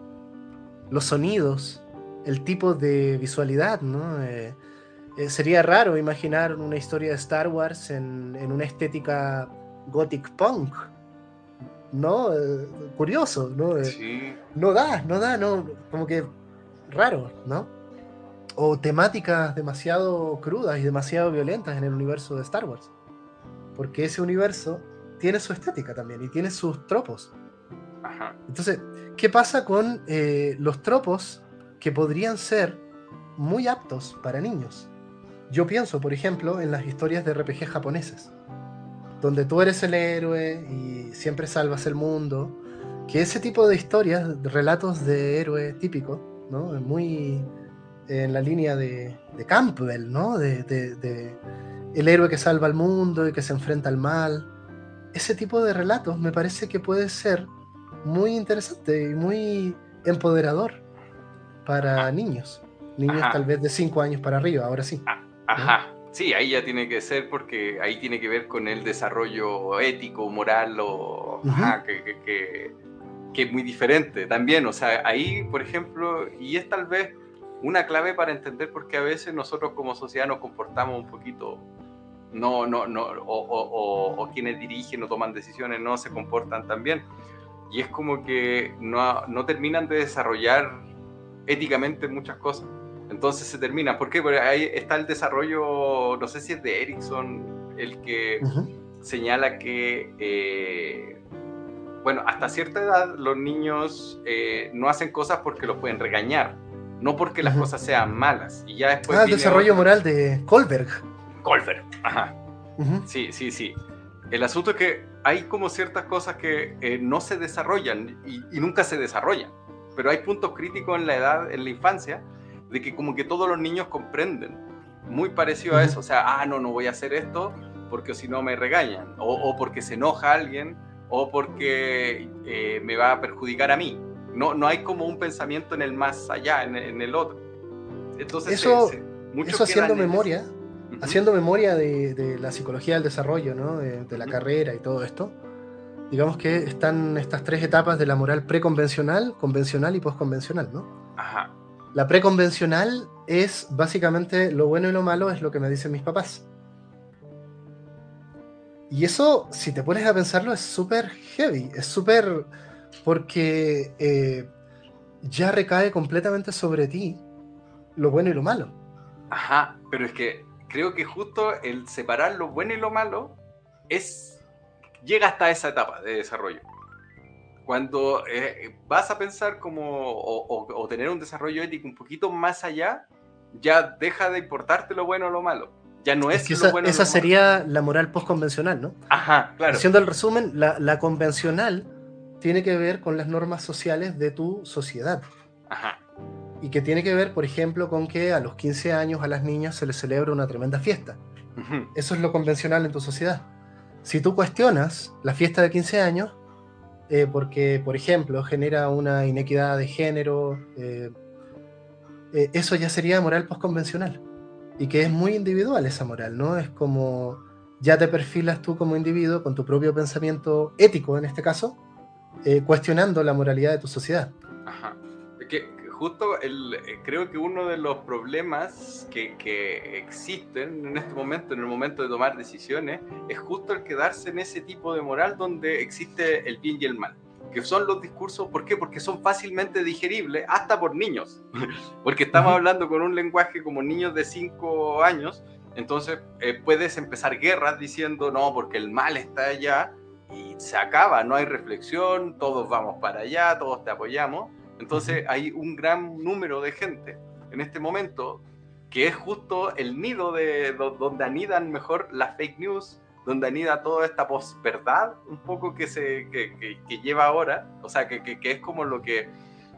S2: Los sonidos, el tipo de visualidad, ¿no? Eh, eh, sería raro imaginar una historia de Star Wars en, en una estética gothic punk, ¿no? curioso, ¿no? No da, no da, no, como que raro, ¿no? o temáticas demasiado crudas y demasiado violentas en el universo de Star Wars. Porque ese universo tiene su estética también y tiene sus tropos. Entonces, ¿qué pasa con eh, los tropos que podrían ser muy aptos para niños? Yo pienso, por ejemplo, en las historias de RPG japoneses, donde tú eres el héroe y siempre salvas el mundo. Que ese tipo de historias, relatos de héroe típico, ¿no? Muy, en la línea de, Campbell, ¿no? De, el héroe que salva al mundo y que se enfrenta al mal. Ese tipo de relatos me parece que puede ser muy interesante y muy empoderador para niños. Niños tal vez de 5 años para arriba, ahora sí.
S3: Ah, ajá. Sí, ahí ya tiene que ser porque ahí tiene que ver con el desarrollo ético, moral o que, que, es muy diferente también. O sea, ahí, por ejemplo, y es tal vez una clave para entender por qué a veces nosotros como sociedad nos comportamos un poquito no, no, no, o, quienes dirigen o toman decisiones no se comportan tan bien. Y es como que no, no terminan de desarrollar éticamente muchas cosas. Entonces se termina. ¿Por qué? Porque ahí está el desarrollo, no sé si es de Ericsson, el que señala que, eh, bueno, hasta cierta edad los niños eh, no hacen cosas porque los pueden regañar, no porque las cosas sean malas. Y ya después.
S2: Ah, el desarrollo moral de Kohlberg.
S3: Kohlberg, ajá. Sí, sí, sí. El asunto es que hay como ciertas cosas que eh, no se desarrollan y, y, nunca se desarrollan. Pero hay puntos críticos en la edad, en la infancia, de que como que todos los niños comprenden. Muy parecido a eso. O sea, ah, no, no voy a hacer esto porque si no me regañan. O, porque se enoja alguien o porque eh, me va a perjudicar a mí. No, no hay como un pensamiento en el más allá, en, el otro.
S2: Entonces, eso, eso haciendo memoria, haciendo memoria de, la psicología del desarrollo, ¿no? de, la carrera y todo esto, digamos que están estas tres etapas de la moral preconvencional, convencional y posconvencional, ¿no? Ajá. La preconvencional es básicamente lo bueno y lo malo, es lo que me dicen mis papás. Y eso, si te pones a pensarlo, es súper heavy, es súper porque eh, ya recae completamente sobre ti lo bueno y lo malo.
S3: Ajá, pero es que creo que justo el separar lo bueno y lo malo es llega hasta esa etapa de desarrollo cuando eh, vas a pensar como o, tener un desarrollo ético un poquito más allá, ya deja de importarte lo bueno o lo malo. Ya no es,
S2: que esa,
S3: bueno
S2: esa sería la moral postconvencional, ¿no?
S3: Ajá, claro.
S2: Haciendo el resumen, la, la, convencional tiene que ver con las normas sociales de tu sociedad. Ajá. Y que tiene que ver, por ejemplo, con que a los 15 años a las niñas se les celebra una tremenda fiesta. Eso es lo convencional en tu sociedad. Si tú cuestionas la fiesta de 15 años, eh, porque, por ejemplo, genera una inequidad de género, eh, eh, eso ya sería moral postconvencional. Y que es muy individual esa moral, ¿no? Es como ya te perfilas tú como individuo con tu propio pensamiento ético, en este caso, cuestionando la moralidad de tu sociedad.
S3: Ajá. Que, justo el, creo que uno de los problemas que, que, existen en este momento, en el momento de tomar decisiones, es justo el quedarse en ese tipo de moral donde existe el bien y el mal. Que son los discursos, ¿por qué? Porque son fácilmente digeribles hasta por niños. Porque estamos hablando con un lenguaje como niños de 5 años, entonces eh, puedes empezar guerras diciendo, no, porque el mal está allá y se acaba, no hay reflexión, todos vamos para allá, todos te apoyamos entonces hay un gran número de gente en este momento que es justo el nido de donde anidan mejor las fake news, donde anida toda esta posverdad un poco que se que, lleva ahora, o sea, que, que, es como lo que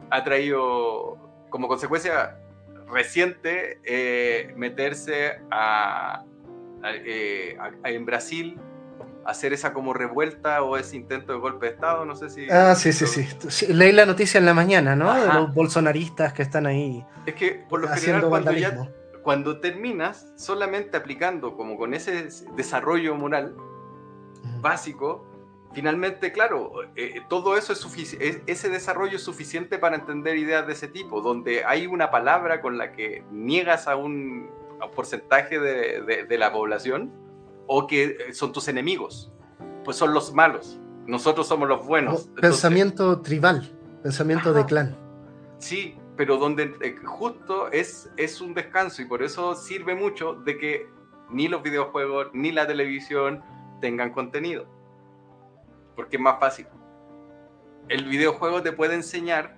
S3: ha traído como consecuencia reciente eh, meterse a, eh, en Brasil hacer esa como revuelta o ese intento de golpe de Estado, no sé si...
S2: Ah, sí, sí, sí. Leí la noticia en la mañana, ¿no? De los bolsonaristas que están ahí.
S3: Es que por lo general cuando, ya, cuando terminas solamente aplicando como con ese desarrollo moral básico, finalmente, claro, eh, todo eso es suficiente, ese desarrollo es suficiente para entender ideas de ese tipo, donde hay una palabra con la que niegas a un, porcentaje de, de la población o que eh, son tus enemigos, pues son los malos. Nosotros somos los buenos.
S2: pensamiento tribal, pensamiento de clan.
S3: Sí, pero donde eh, justo es, es un descanso y por eso sirve mucho de que ni los videojuegos ni la televisión tengan contenido. Porque es más fácil. El videojuego te puede enseñar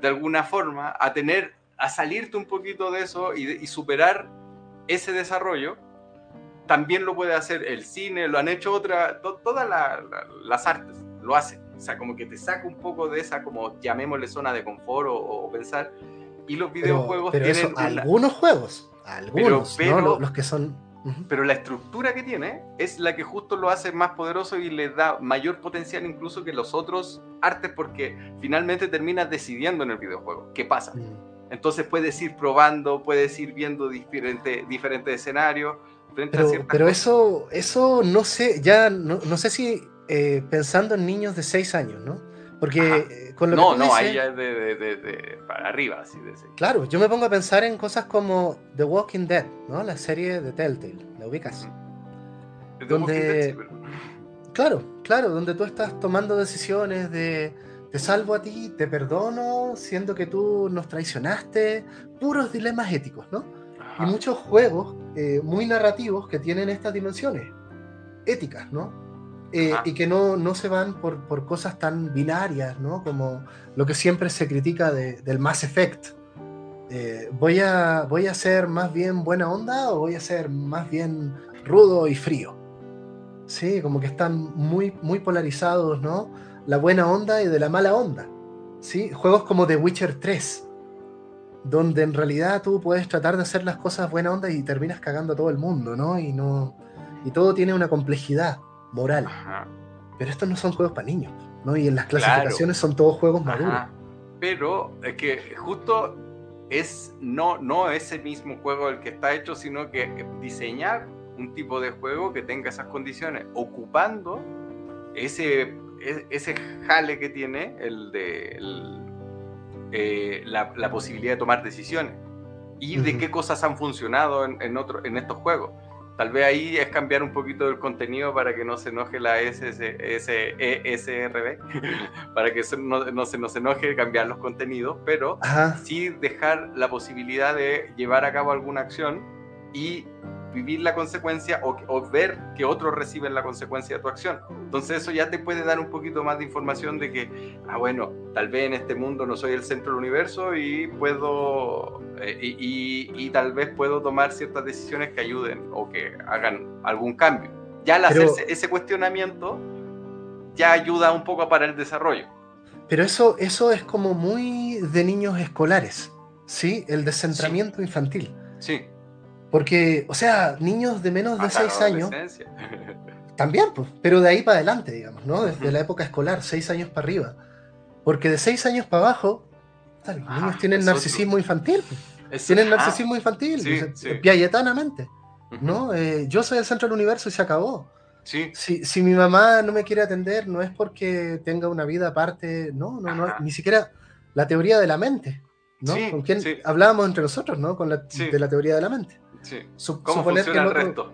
S3: de alguna forma a tener, a salirte un poquito de eso y, y superar ese desarrollo también lo puede hacer el cine, lo han hecho otra, todas las artes lo hacen. O sea, como que te saca un poco de esa, como llamémosle zona de confort o, pensar. Y los videojuegos
S2: pero, tienen. algunos juegos, algunos, pero, los que son.
S3: Pero la estructura que tiene es la que justo lo hace más poderoso y le da mayor potencial incluso que los otros artes porque finalmente terminas decidiendo en el videojuego qué pasa. Mm. Entonces puedes ir probando, puedes ir viendo diferentes diferentes escenarios,
S2: pero, eso, eso no sé, ya no, no sé si eh, pensando en niños de 6 años, ¿no? Porque
S3: eh, con lo no, que No, no, ahí ya es de, de, de, para arriba, así de
S2: Claro, yo me pongo a pensar en cosas como The Walking Dead, ¿no? La serie de Telltale, ¿la ubicas? donde, claro, claro, donde tú estás tomando decisiones de te salvo a ti, te perdono, siendo que tú nos traicionaste, puros dilemas éticos, ¿no? Y muchos juegos eh, muy narrativos que tienen estas dimensiones éticas, ¿no? Eh, y que no, no se van por, por, cosas tan binarias, ¿no? Como lo que siempre se critica del Mass Effect. Eh, ¿voy, a, ¿Voy a ser más bien buena onda o voy a ser más bien rudo y frío? Sí, como que están muy, muy polarizados, ¿no? La buena onda y de la mala onda. ¿sí? Juegos como The Witcher 3, donde en realidad tú puedes tratar de hacer las cosas buena onda y terminas cagando a todo el mundo, ¿no? Y, no, y todo tiene una complejidad moral. Pero estos no son juegos para niños, ¿no? Y en las clasificaciones son todos juegos maduros.
S3: Pero es que justo es no, no ese mismo juego el que está hecho, sino que diseñar un tipo de juego que tenga esas condiciones, ocupando ese, e, ese jale que tiene el de eh, la, posibilidad de tomar decisiones y de qué cosas han funcionado en, en, en estos juegos. Tal vez ahí es cambiar un poquito el contenido para que no se enoje la ESRB, para que no, se nos enoje cambiar los contenidos, pero sí dejar la posibilidad de llevar a cabo alguna acción y vivir la consecuencia o, ver que otros reciben la consecuencia de tu acción. Entonces eso ya te puede dar un poquito más de información de que, ah, bueno, tal vez en este mundo no soy el centro del universo y puedo, eh, y, tal vez puedo tomar ciertas decisiones que ayuden o que hagan algún cambio. Ya al hacerse ese cuestionamiento ya ayuda un poco para el desarrollo.
S2: Pero eso, eso es como muy de niños escolares, ¿sí? El descentramiento infantil.
S3: Sí.
S2: Porque, o sea, niños de menos de 6 años. También, pues, pero de ahí para adelante, digamos, ¿no? Desde la época escolar, 6 años para arriba. Porque de 6 años para abajo, los niños tienen narcisismo infantil. Pues. Tienen narcisismo infantil, sí, piayetanamente. ¿no? Eh, yo soy el centro del universo y se acabó.
S3: Sí.
S2: Si, si, mi mamá no me quiere atender, no es porque tenga una vida aparte, no, no, no, ni siquiera la teoría de la mente, ¿no? ¿Con quién hablábamos entre nosotros, ¿no? Con la, de la teoría de la mente.
S3: Sí. ¿Cómo funciona el, resto?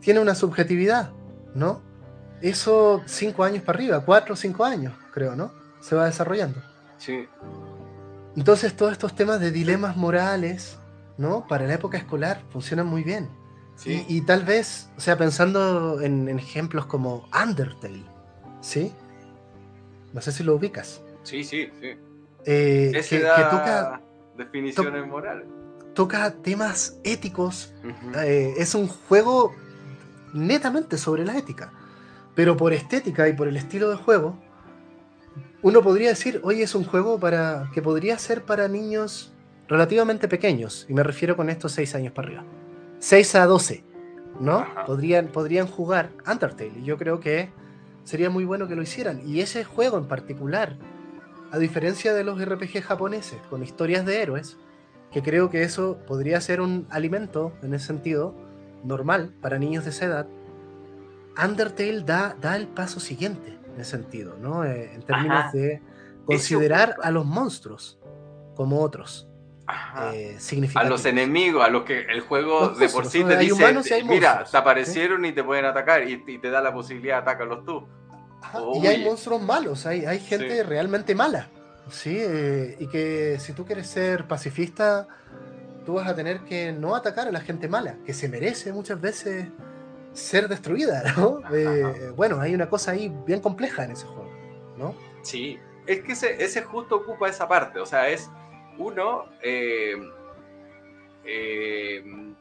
S2: Tiene una subjetividad, ¿no? Eso cinco años para arriba, cuatro o cinco años, creo, ¿no? Se va desarrollando.
S3: Sí.
S2: Entonces todos estos temas de dilemas morales, ¿no? Para la época escolar funcionan muy bien. Sí. Y, tal vez, o sea, pensando en, ejemplos como Undertale, ¿sí? No sé si lo ubicas.
S3: Sí, sí, sí.
S2: Eh, que, toca
S3: definiciones morales
S2: toca temas éticos. Eh, es un juego netamente sobre la ética. Pero por estética y por el estilo de juego, uno podría decir, hoy es un juego para que podría ser para niños relativamente pequeños. Y me refiero con estos 6 años para arriba. 6 a 12, ¿no? Podrían, podrían jugar Undertale. Y yo creo que sería muy bueno que lo hicieran. Y ese juego en particular, a diferencia de los RPG japoneses, con historias de héroes, que creo que eso podría ser un alimento, en ese sentido, normal para niños de esa edad, Undertale da, da el paso siguiente en ese sentido, ¿no? Eh, en términos de considerar a los monstruos como otros.
S3: Eh, a los enemigos, a los que el juego de por sí te dice, mira, te aparecieron y te pueden atacar y, te da la posibilidad de atacarlos tú.
S2: y hay monstruos malos, hay, hay gente realmente mala. Sí, eh, y que si tú quieres ser pacifista, tú vas a tener que no atacar a la gente mala, que se merece muchas veces ser destruida, ¿no? Eh, bueno, hay una cosa ahí bien compleja en ese juego, ¿no?
S3: Sí, es que ese, justo ocupa esa parte, o sea, es uno, eh,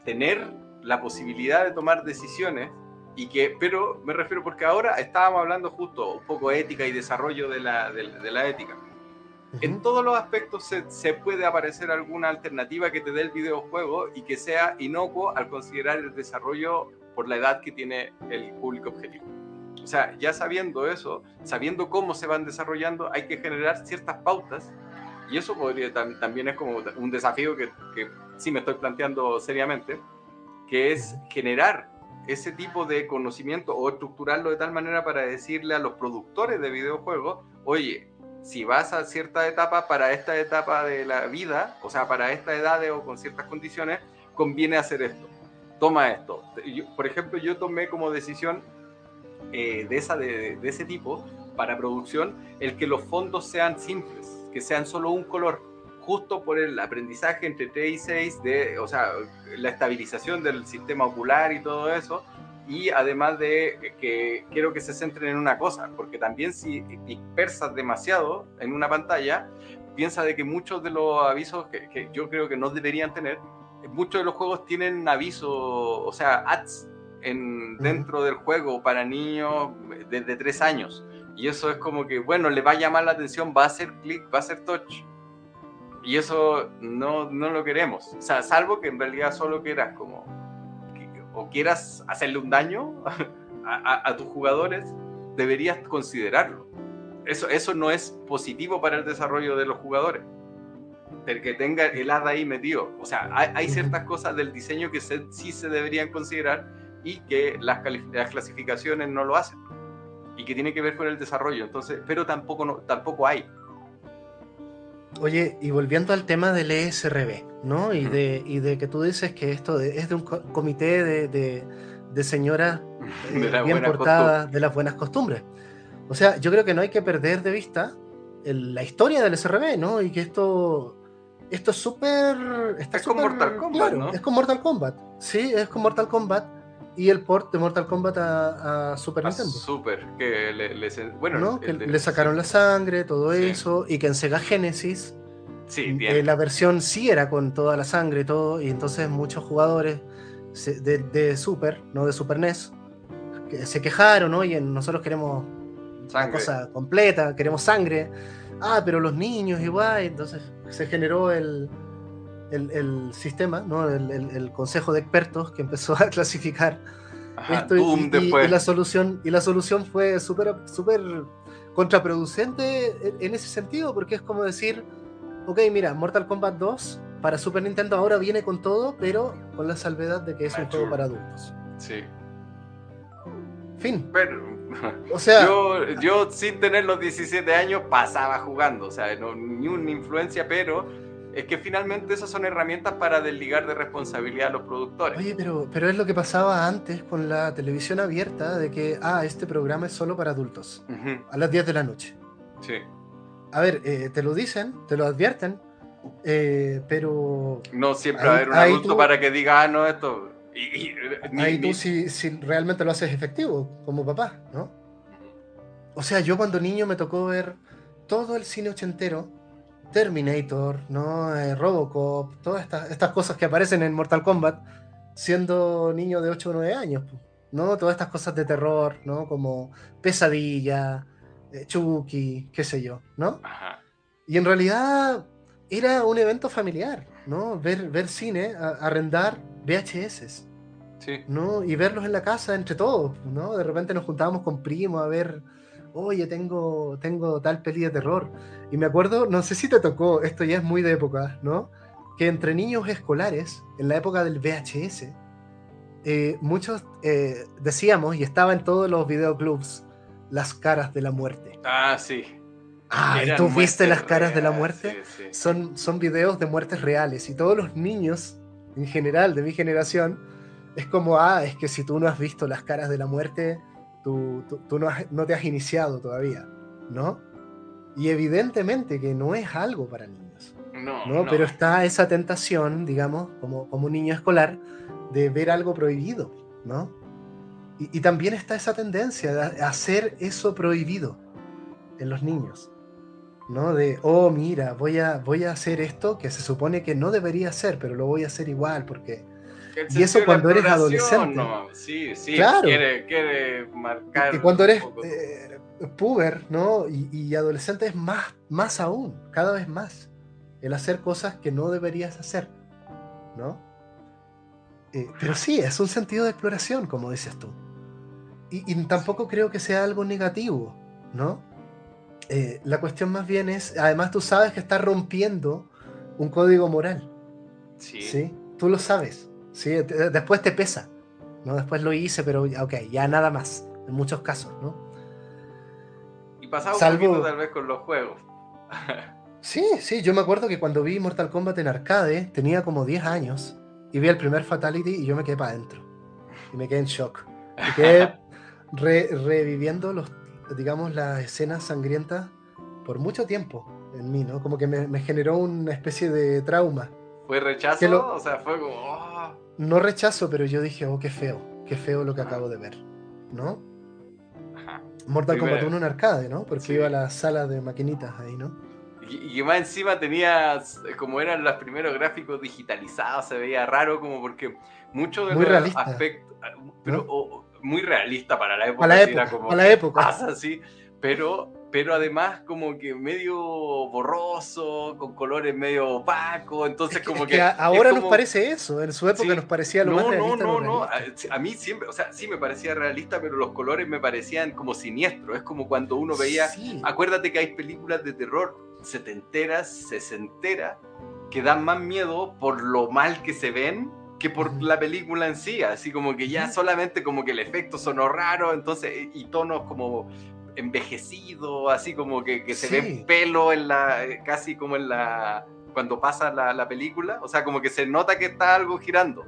S3: tener la posibilidad de tomar decisiones y que, pero me refiero porque ahora estábamos hablando justo un poco de ética y desarrollo de la, de la ética en todos los aspectos se, puede aparecer alguna alternativa que te dé el videojuego y que sea inocuo al considerar el desarrollo por la edad que tiene el público objetivo. O sea, ya sabiendo eso, sabiendo cómo se van desarrollando, hay que generar ciertas pautas y eso podría, también es como un desafío que, que sí me estoy planteando seriamente, que es generar ese tipo de conocimiento o estructurarlo de tal manera para decirle a los productores de videojuegos, oye, si vas a cierta etapa, para esta etapa de la vida, o sea, para esta edad o con ciertas condiciones, conviene hacer esto. toma esto. por ejemplo, yo tomé como decisión eh, de, esa, de, ese tipo para producción el que los fondos sean simples, que sean solo un color, justo por el aprendizaje entre 3 y 6, de, o sea, la estabilización del sistema ocular y todo eso, y además de que quiero que se centren en una cosa, porque también si dispersas demasiado en una pantalla, piensa de que muchos de los avisos que, yo creo que no deberían tener, muchos de los juegos tienen avisos, o sea, ads en, dentro del juego para niños desde 3 años. Y eso es como que, bueno, le va a llamar la atención, va a hacer clic, va a hacer touch. Y eso no, no lo queremos. O sea, salvo que en realidad solo quieras como quieras hacerle un daño a, tus jugadores, deberías considerarlo. Eso, eso no es positivo para el desarrollo de los jugadores. El que tenga el hada ahí metido. O sea, hay, ciertas cosas del diseño que sí se deberían considerar y que las, las, clasificaciones no lo hacen. Y que tiene que ver con el desarrollo. Entonces, pero tampoco, no, tampoco hay.
S2: Oye, y volviendo al tema del ESRB, ¿no? Y, de, y de que tú dices que esto es de un comité de, de, de señoras eh, bien portadas de las buenas costumbres. O sea, yo creo que no hay que perder de vista la historia del SRB, ¿no? Y que esto, esto es súper...
S3: Es con Mortal Kombat, ¿no?
S2: Es con Mortal Kombat, sí, es con Mortal Kombat y el port de Mortal Kombat a, Super Nintendo.
S3: Super, que le,
S2: bueno, le sacaron la sangre, todo eso, y que en Sega Genesis
S3: sí, eh,
S2: la versión sí era con toda la sangre y todo, y entonces muchos jugadores de, Super, no de Super NES, que se quejaron, Oye, nosotros queremos sangre. cosa completa, queremos sangre. Ah, pero los niños igual, entonces se generó el, el, sistema, ¿no? El, consejo de expertos que empezó a clasificar esto y, la solución, y la solución fue súper súper contraproducente en, ese sentido, porque es como decir, ok, mira, Mortal Kombat 2 para Super Nintendo ahora viene con todo, pero con la salvedad de que es un juego para adultos.
S3: Sí.
S2: Fin.
S3: Pero, o sea, yo, yo sin tener los 17 años pasaba jugando, o sea, no, ni una influencia, pero es que finalmente esas son herramientas para desligar de responsabilidad a los productores.
S2: Oye, pero, pero es lo que pasaba antes con la televisión abierta, de que, ah, este programa es solo para adultos, a las 10 de la noche.
S3: Sí.
S2: A ver, eh, te lo dicen, te lo advierten, eh, pero...
S3: No siempre va a haber un adulto para que diga, ah, no, esto... Y,
S2: ahí tú si, si realmente lo haces efectivo, como papá, ¿no? O sea, yo cuando niño me tocó ver todo el cine ochentero, Terminator, ¿no? Eh, Robocop, todas estas, cosas que aparecen en Mortal Kombat, siendo niño de 8 o 9 años, ¿no? Todas estas cosas de terror, ¿no? Como Pesadilla, eh, Chucky, qué sé yo, ¿no? Y en realidad era un evento familiar, ¿no? Ver, ver cine, arrendar VHS.
S3: Sí.
S2: ¿no? Y verlos en la casa entre todos, ¿no? De repente nos juntábamos con primos a ver oye, tengo, tengo tal peli de terror. Y me acuerdo, no sé si te tocó, esto ya es muy de época, ¿no? Que entre niños escolares, en la época del VHS, eh, muchos eh, decíamos, y estaba en todos los videoclubs, las caras de la muerte.
S3: Ah, sí.
S2: Ah, ¿tú viste las caras de la muerte? Son, son videos de muertes reales y todos los niños, en general, de mi generación, es como, ah, es que si tú no has visto las caras de la muerte, tú, no, te has iniciado todavía, ¿no? Y evidentemente que no es algo para niños.
S3: No,
S2: Pero está esa tentación, digamos, como, como un niño escolar, de ver algo prohibido, ¿no? Y, también está esa tendencia de hacer eso prohibido en los niños, ¿no? De, oh, mira, voy a, voy a hacer esto que se supone que no debería hacer, pero lo voy a hacer igual porque y eso cuando eres adolescente.
S3: No, sí, sí, claro. quiere, quiere marcar.
S2: Y cuando eres eh, puber, ¿no? Y, adolescente es más, más aún, cada vez más. El hacer cosas que no deberías hacer, ¿no? Eh, pero sí, es un sentido de exploración, como dices tú. Y, tampoco creo que sea algo negativo, ¿no? Eh, la cuestión más bien es, además tú sabes que estás rompiendo un código moral.
S3: Sí.
S2: ¿sí? Tú lo sabes. Sí, después te pesa. ¿no? Después lo hice, pero ok, ya nada más. En muchos casos, ¿no?
S3: Pasaba un poquito tal vez con los juegos.
S2: sí, sí, yo me acuerdo que cuando vi Mortal Kombat en arcade, tenía como 10 años. y vi el primer Fatality y yo me quedé para adentro. Y me quedé en shock. Me quedé reviviendo los, digamos, las escenas sangrientas por mucho tiempo en mí, ¿no? Como que me, generó una especie de trauma.
S3: ¿Fue rechazo? o sea, fue como... Oh.
S2: No rechazo, pero yo dije, oh, qué feo, qué feo lo que acabo de ver, ¿no? Mortal Kombat 1 en arcade, ¿no? Porque iba a la sala de maquinitas ahí, ¿no?
S3: Y, y, más encima tenías, como eran los primeros gráficos digitalizados, se veía raro, como porque muchos de
S2: muy
S3: los
S2: realista,
S3: aspectos, pero muy realista para la época.
S2: Para la época,
S3: como
S2: para la época.
S3: Pasa así, pero, pero además como que medio borroso, con colores medio opacos, entonces como que,
S2: ahora nos parece eso, en su época nos parecía lo
S3: no,
S2: más realista.
S3: No, no, no, a, mí siempre, o sea, sí me parecía realista, pero los colores me parecían como siniestros, es como cuando uno veía, acuérdate que hay películas de terror setenteras, sesenteras, que dan más miedo por lo mal que se ven que por la película en sí, así como que ya solamente como que el efecto sonó raro, entonces, y tonos como envejecido, así como que, que se ve pelo en la, eh, casi como en la, cuando pasa la, la, película, o sea, como que se nota que está algo girando,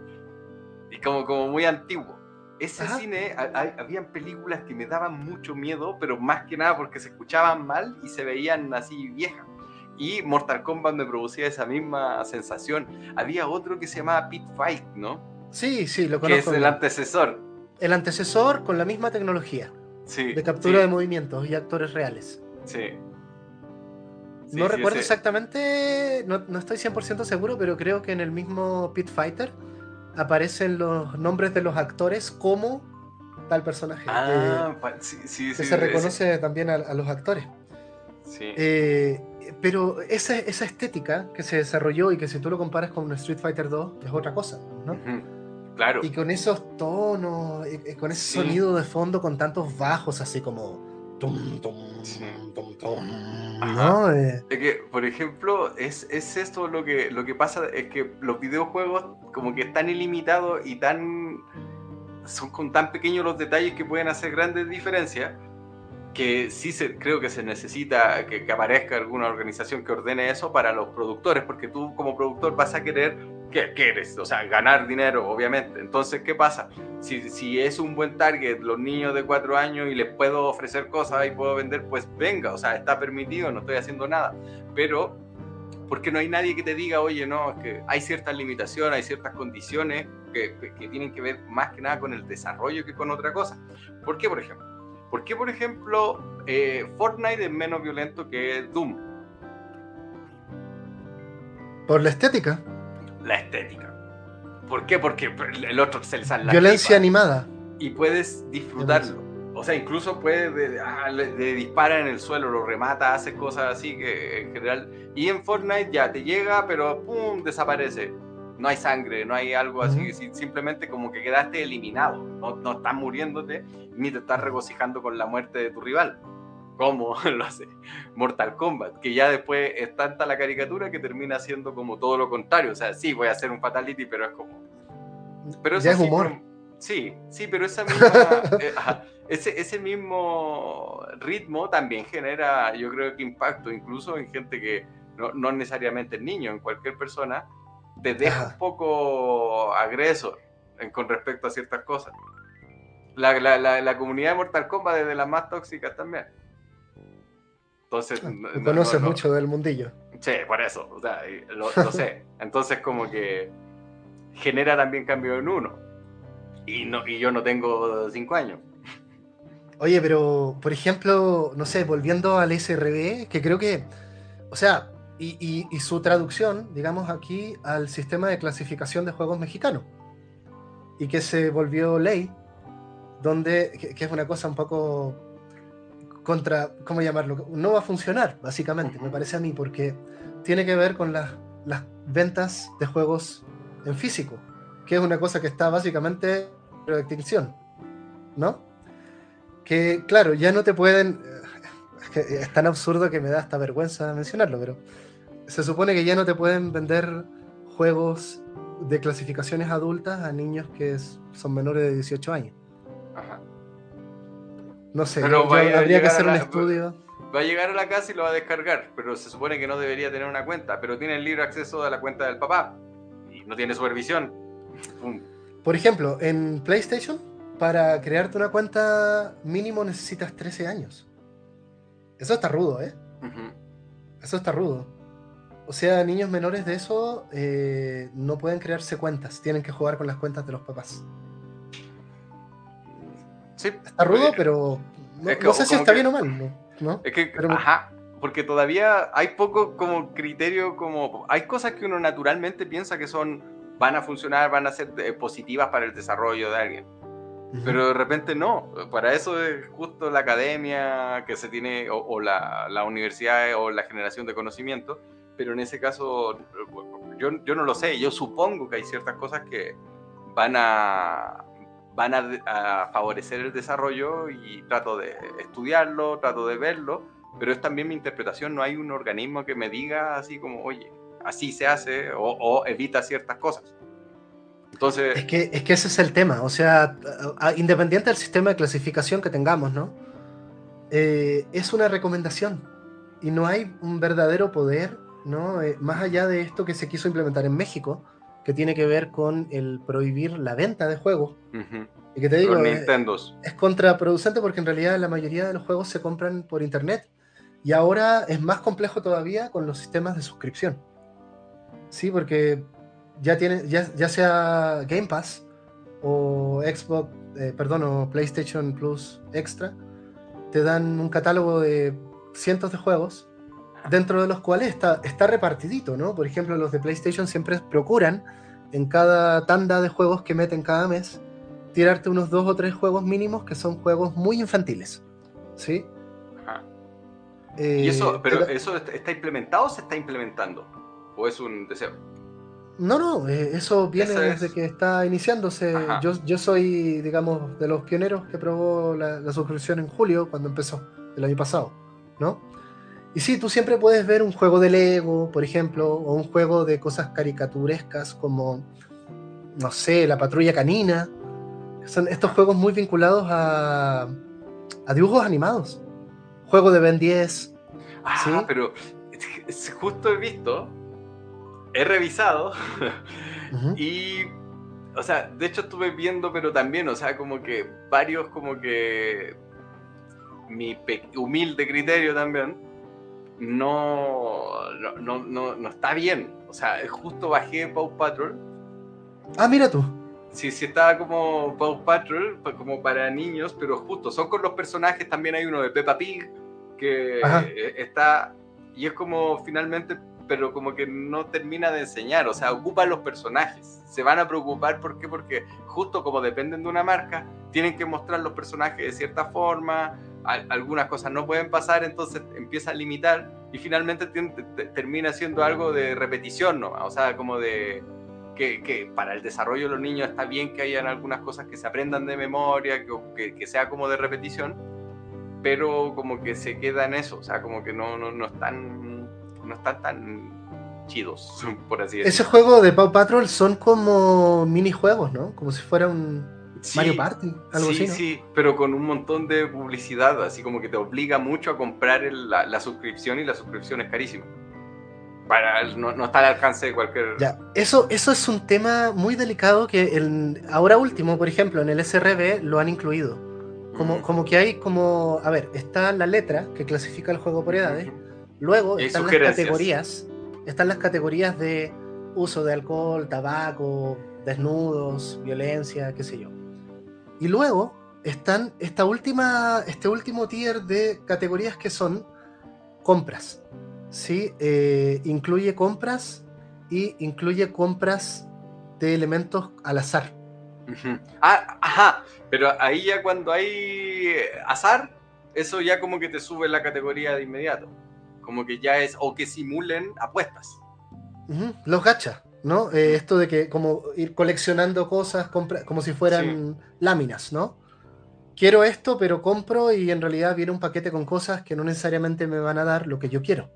S3: y como, como muy antiguo. Ese cine, habían películas que me daban mucho miedo, pero más que nada porque se escuchaban mal y se veían así viejas. Y Mortal Kombat me producía esa misma sensación. Había otro que se llamaba Pit Fight, ¿no?
S2: Sí, sí, lo conozco.
S3: Que es el antecesor.
S2: El antecesor con la misma tecnología de captura de movimientos y actores reales.
S3: Sí.
S2: no recuerdo exactamente, no, no estoy 100% seguro, pero creo que en el mismo Pit Fighter aparecen los nombres de los actores como tal personaje.
S3: Ah, sí, sí,
S2: que se reconoce también a, los actores.
S3: Sí.
S2: Eh, pero esa, esa, estética que se desarrolló y que si tú lo comparas con Street Fighter 2 es otra cosa, ¿no?
S3: Claro.
S2: Y con esos tonos, con ese sonido de fondo con tantos bajos así como... Tum, tum, tum,
S3: ¿no? Eh, es que, por ejemplo, es, es esto lo que, lo que pasa, es que los videojuegos como que están ilimitados y tan... Son con tan pequeños los detalles que pueden hacer grandes diferencias que sí se, creo que se necesita que, que, aparezca alguna organización que ordene eso para los productores, porque tú como productor vas a querer ¿qué quieres? O sea, ganar dinero, obviamente. Entonces, ¿qué pasa? Si, si es un buen target, los niños de cuatro años y les puedo ofrecer cosas y puedo vender, pues venga, o sea, está permitido, no estoy haciendo nada. Pero, porque no hay nadie que te diga, oye, no, es que hay ciertas limitaciones, hay ciertas condiciones que, que, tienen que ver más que nada con el desarrollo que con otra cosa. ¿Por qué, por ejemplo? ¿Por qué, por ejemplo, eh, Fortnite es menos violento que Doom?
S2: Por la estética
S3: la estética. ¿Por qué? Porque el otro se le sale la
S2: Violencia animada.
S3: Y puedes disfrutarlo. O sea, incluso puede ah, de, disparar en el suelo, lo remata, hace cosas así que en general. Y en Fortnite ya te llega, pero ¡pum! desaparece. No hay sangre, no hay algo así, simplemente como que quedaste eliminado. No, no estás muriéndote ni te estás regocijando con la muerte de tu rival como lo hace Mortal Kombat, que ya después es tanta la caricatura que termina siendo como todo lo contrario. O sea, sí, voy a hacer un fatality, pero es como.
S2: Pero ya es humor.
S3: sí, sí, pero esa misma, eh, ese, ese mismo ritmo también genera, yo creo que impacto, incluso en gente que no, no necesariamente es niño, en cualquier persona, te deja un poco agresor en, con respecto a ciertas cosas. La, la, la, la comunidad de Mortal Kombat es de las más tóxicas también. Entonces,
S2: ah, conoces mucho del mundillo.
S3: Sí, por eso, o sea, lo, sé. Entonces, como que genera también cambio en uno. Y, no, y yo no tengo cinco años.
S2: Oye, pero, por ejemplo, no sé, volviendo al SRB, que creo que, o sea, y, y, su traducción, digamos, aquí al sistema de clasificación de juegos mexicanos. Y que se volvió ley, donde, que es una cosa un poco contra, ¿cómo llamarlo? No va a funcionar, básicamente, me parece a mí, porque tiene que ver con las, las ventas de juegos en físico, que es una cosa que está básicamente en extinción, ¿no? Que, claro, ya no te pueden... Es, que es tan absurdo que me da hasta vergüenza mencionarlo, pero se supone que ya no te pueden vender juegos de clasificaciones adultas a niños que son menores de 18 años. No sé, pero habría que hacer un estudio.
S3: Va a llegar a la casa y lo va a descargar, pero se supone que no debería tener una cuenta, pero tiene el libre acceso a la cuenta del papá y no tiene supervisión.
S2: Por ejemplo, en PlayStation, para crearte una cuenta mínimo necesitas 13 años. Eso está rudo, ¿eh? Eso está rudo. O sea, niños menores de eso eh, no pueden crearse cuentas, tienen que jugar con las cuentas de los papás.
S3: Sí.
S2: Está rudo, pero no, sé si está bien o mal, ¿no?
S3: Es que, ajá, porque todavía hay poco como criterio, como hay cosas que uno naturalmente piensa que son, van a funcionar, van a ser eh, positivas para el desarrollo de alguien. Pero de repente no, para eso es justo la academia que se tiene, o, la, la, universidad o la generación de conocimiento, pero en ese caso yo, yo no lo sé, yo supongo que hay ciertas cosas que van a, van a, favorecer el desarrollo y trato de estudiarlo, trato de verlo, pero es también mi interpretación, no hay un organismo que me diga así como, oye, así se hace o evita ciertas cosas.
S2: Entonces... Es que, es que ese es el tema, o sea, independiente del sistema de clasificación que tengamos, ¿no? Eh, es una recomendación y no hay un verdadero poder, ¿no? Eh, más allá de esto que se quiso implementar en México, que tiene que ver con el prohibir la venta de juegos. Y que te digo, es, es, contraproducente porque en realidad la mayoría de los juegos se compran por internet. Y ahora es más complejo todavía con los sistemas de suscripción. Sí, porque ya, tiene, ya, ya sea Game Pass o Xbox, eh, perdón, o PlayStation Plus Extra, te dan un catálogo de cientos de juegos, dentro de los cuales está, está repartidito, ¿no? Por ejemplo, los de PlayStation siempre procuran en cada tanda de juegos que meten cada mes, tirarte unos dos o tres juegos mínimos que son juegos muy infantiles, ¿sí?
S3: ¿Y eso, eh, pero eso está implementado o se está implementando? ¿O es un deseo?
S2: No, no, eh, eso viene desde que está iniciándose. Yo, yo, soy, digamos, de los pioneros que probó la, suscripción en julio, cuando empezó, el año pasado, ¿no? Y sí, tú siempre puedes ver un juego de Lego, por ejemplo, o un juego de cosas caricaturescas como, no sé, la patrulla canina. Son estos juegos muy vinculados a, a dibujos animados. Juego de Ben 10.
S3: Ah, pero justo he visto he revisado y, o sea, de hecho estuve viendo, pero también, o sea, como que varios, como que mi humilde criterio también, no, no, no, no, está bien. O sea, justo bajé Paw Patrol.
S2: Ah, mira tú.
S3: Sí, sí estaba como Paw Patrol, pues, como para niños, pero justo, son con los personajes, también hay uno de Peppa Pig, que está, y es como finalmente pero como que no termina de enseñar, o sea, ocupa los personajes. Se van a preocupar, ¿por qué? Porque justo como dependen de una marca, tienen que mostrar los personajes de cierta forma, algunas cosas no pueden pasar, entonces empieza a limitar y finalmente termina siendo algo de repetición, ¿no? O sea, como de que, para el desarrollo de los niños está bien que hayan algunas cosas que se aprendan de memoria, que, que, sea como de repetición, pero como que se queda en eso, o sea, como que no, no, no están no están tan chidos, por así decirlo.
S2: Ese juego de Paw Patrol son como minijuegos, ¿no? Como si fuera un Mario Party, algo
S3: sí,
S2: así.
S3: ¿no? Sí, pero con un montón de publicidad, así como que te obliga mucho a comprar la, suscripción y la suscripción es carísima. Para, no, no, está al alcance de cualquier.
S2: Ya, eso, eso es un tema muy delicado que el, ahora último, por ejemplo, en el SRB lo han incluido. Como, como que hay como, a ver, está la letra que clasifica el juego por edades, Luego están las categorías, están las categorías de uso de alcohol, tabaco, desnudos, violencia, qué sé yo. Y luego están esta última, este último tier de categorías que son compras. ¿sí? Eh, incluye compras y incluye compras de elementos al azar.
S3: ah, ajá, pero ahí ya cuando hay azar, eso ya como que te sube la categoría de inmediato. Como que ya es, o que simulen apuestas.
S2: Los gachas, ¿no? Eh, esto de que como ir coleccionando cosas como si fueran láminas, ¿no? Quiero esto, pero compro y en realidad viene un paquete con cosas que no necesariamente me van a dar lo que yo quiero.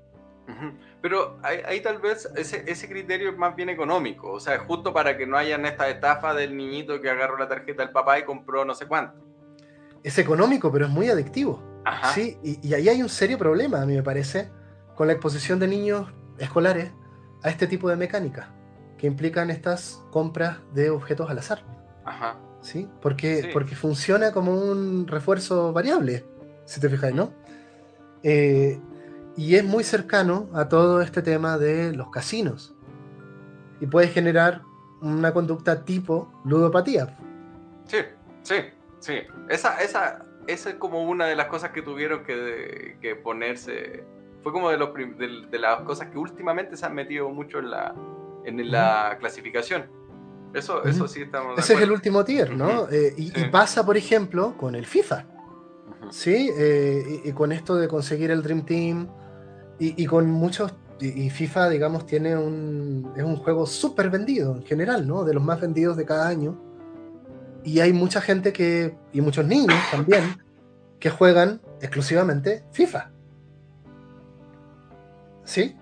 S3: Pero ahí, tal vez ese, ese, criterio es más bien económico, o sea, justo para que no hayan esta estafa del niñito que agarró la tarjeta del papá y compró no sé cuánto.
S2: Es económico, pero es muy adictivo. Sí, y, y, ahí hay un serio problema, a mí me parece, con la exposición de niños escolares a este tipo de mecánica. Que implican estas compras de objetos al azar.
S3: Ajá.
S2: ¿Sí? Porque, porque funciona como un refuerzo variable, si te fijas, ¿no? Eh, y es muy cercano a todo este tema de los casinos. Y puede generar una conducta tipo ludopatía.
S3: Sí, sí, sí. Esa, esa, esa es como una de las cosas que tuvieron que, que ponerse. Fue como de, los, de, las cosas que últimamente se han metido mucho en la, en la clasificación. Eso, eso sí estamos.
S2: Ese es el último tier, ¿no? Eh, y, pasa, por ejemplo, con el FIFA. ¿Sí? Eh, y, con esto de conseguir el Dream Team. Y, con muchos. Y, FIFA, digamos, tiene un. Es un juego súper vendido en general, ¿no? De los más vendidos de cada año. Y hay mucha gente que. Y muchos niños también. que juegan exclusivamente FIFA. ¿Sí?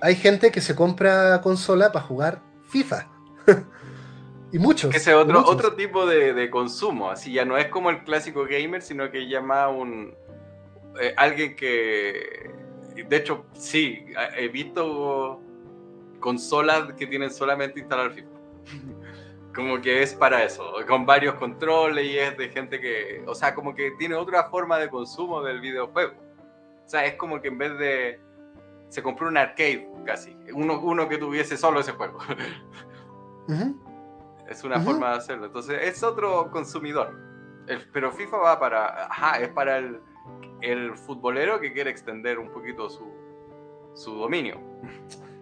S2: Hay gente que se compra consola para jugar FIFA. y muchos.
S3: Ese otro, otro tipo de, consumo, así ya no es como el clásico gamer, sino que llama un eh, alguien que de hecho, sí, he visto consolas que tienen solamente instalar FIFA. como que es para eso, con varios controles y es de gente que, o sea, como que tiene otra forma de consumo del videojuego. O sea, es como que en vez de se compró un arcade casi, uno, uno que tuviese solo ese juego. Es una forma de hacerlo. Entonces es otro consumidor. pero FIFA va para, ajá, es para el, el futbolero que quiere extender un poquito su, su dominio.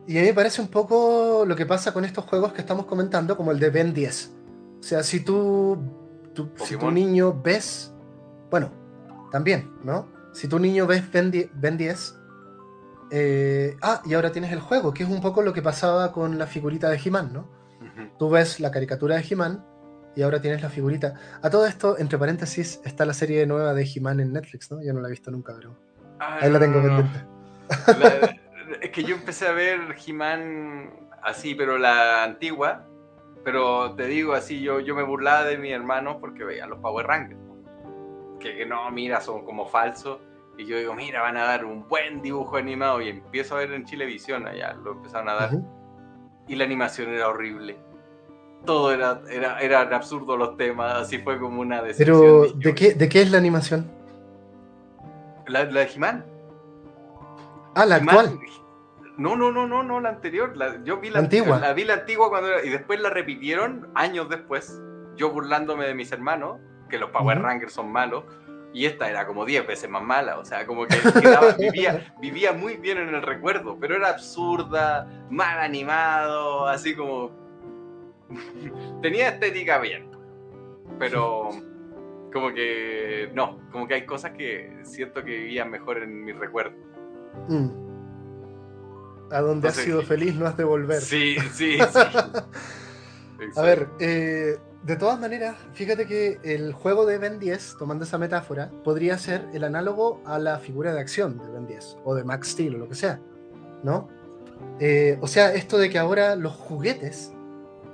S2: Y a mí me parece un poco lo que pasa con estos juegos que estamos comentando, como el de Ben 10. O sea, si tú, si tu niño ves, bueno, también, ¿no? Si tu niño ves Ben 10, eh, ah, y ahora tienes el juego, que es un poco lo que pasaba con la figurita de He-Man, ¿no? Tú ves la caricatura de He-Man y ahora tienes la figurita. A todo esto, entre paréntesis, está la serie nueva de He-Man en Netflix, ¿no? Yo no la he visto nunca, pero ah, ahí la tengo pendiente.
S3: es que yo empecé a ver He-Man así, pero la antigua. Pero te digo así, yo, yo me burlaba de mi hermano porque veía los Power Rangers. Que, que no, mira, son como falsos y yo digo, mira, van a dar un buen dibujo animado. Y empiezo a ver en Chilevisión, allá lo empezaron a dar. Y la animación era horrible. Todo era, era, eran absurdos los temas, así fue como una
S2: decepción. Pero, ¿de qué, ¿de qué es la animación?
S3: La, la de He-Man.
S2: Ah, la actual.
S3: No, no, no, no, no, la anterior. yo vi la, antigua. La vi la antigua cuando y después la repitieron años después. Yo burlándome de mis hermanos, que los Power Rangers son malos y esta era como 10 veces más mala, o sea, como que vivía, vivía muy bien en el recuerdo, pero era absurda, mal animado, así como... Tenía estética bien, pero como que no, como que hay cosas que siento que vivían mejor en mi recuerdo. Mm.
S2: A donde has sido feliz no has de volver.
S3: Sí, sí, sí.
S2: A ver, eh, de todas maneras, fíjate que el juego de Ben 10, tomando esa metáfora, podría ser el análogo a la figura de acción de Ben 10 o de Max Steel o lo que sea, ¿no? Eh, o sea, esto de que ahora los juguetes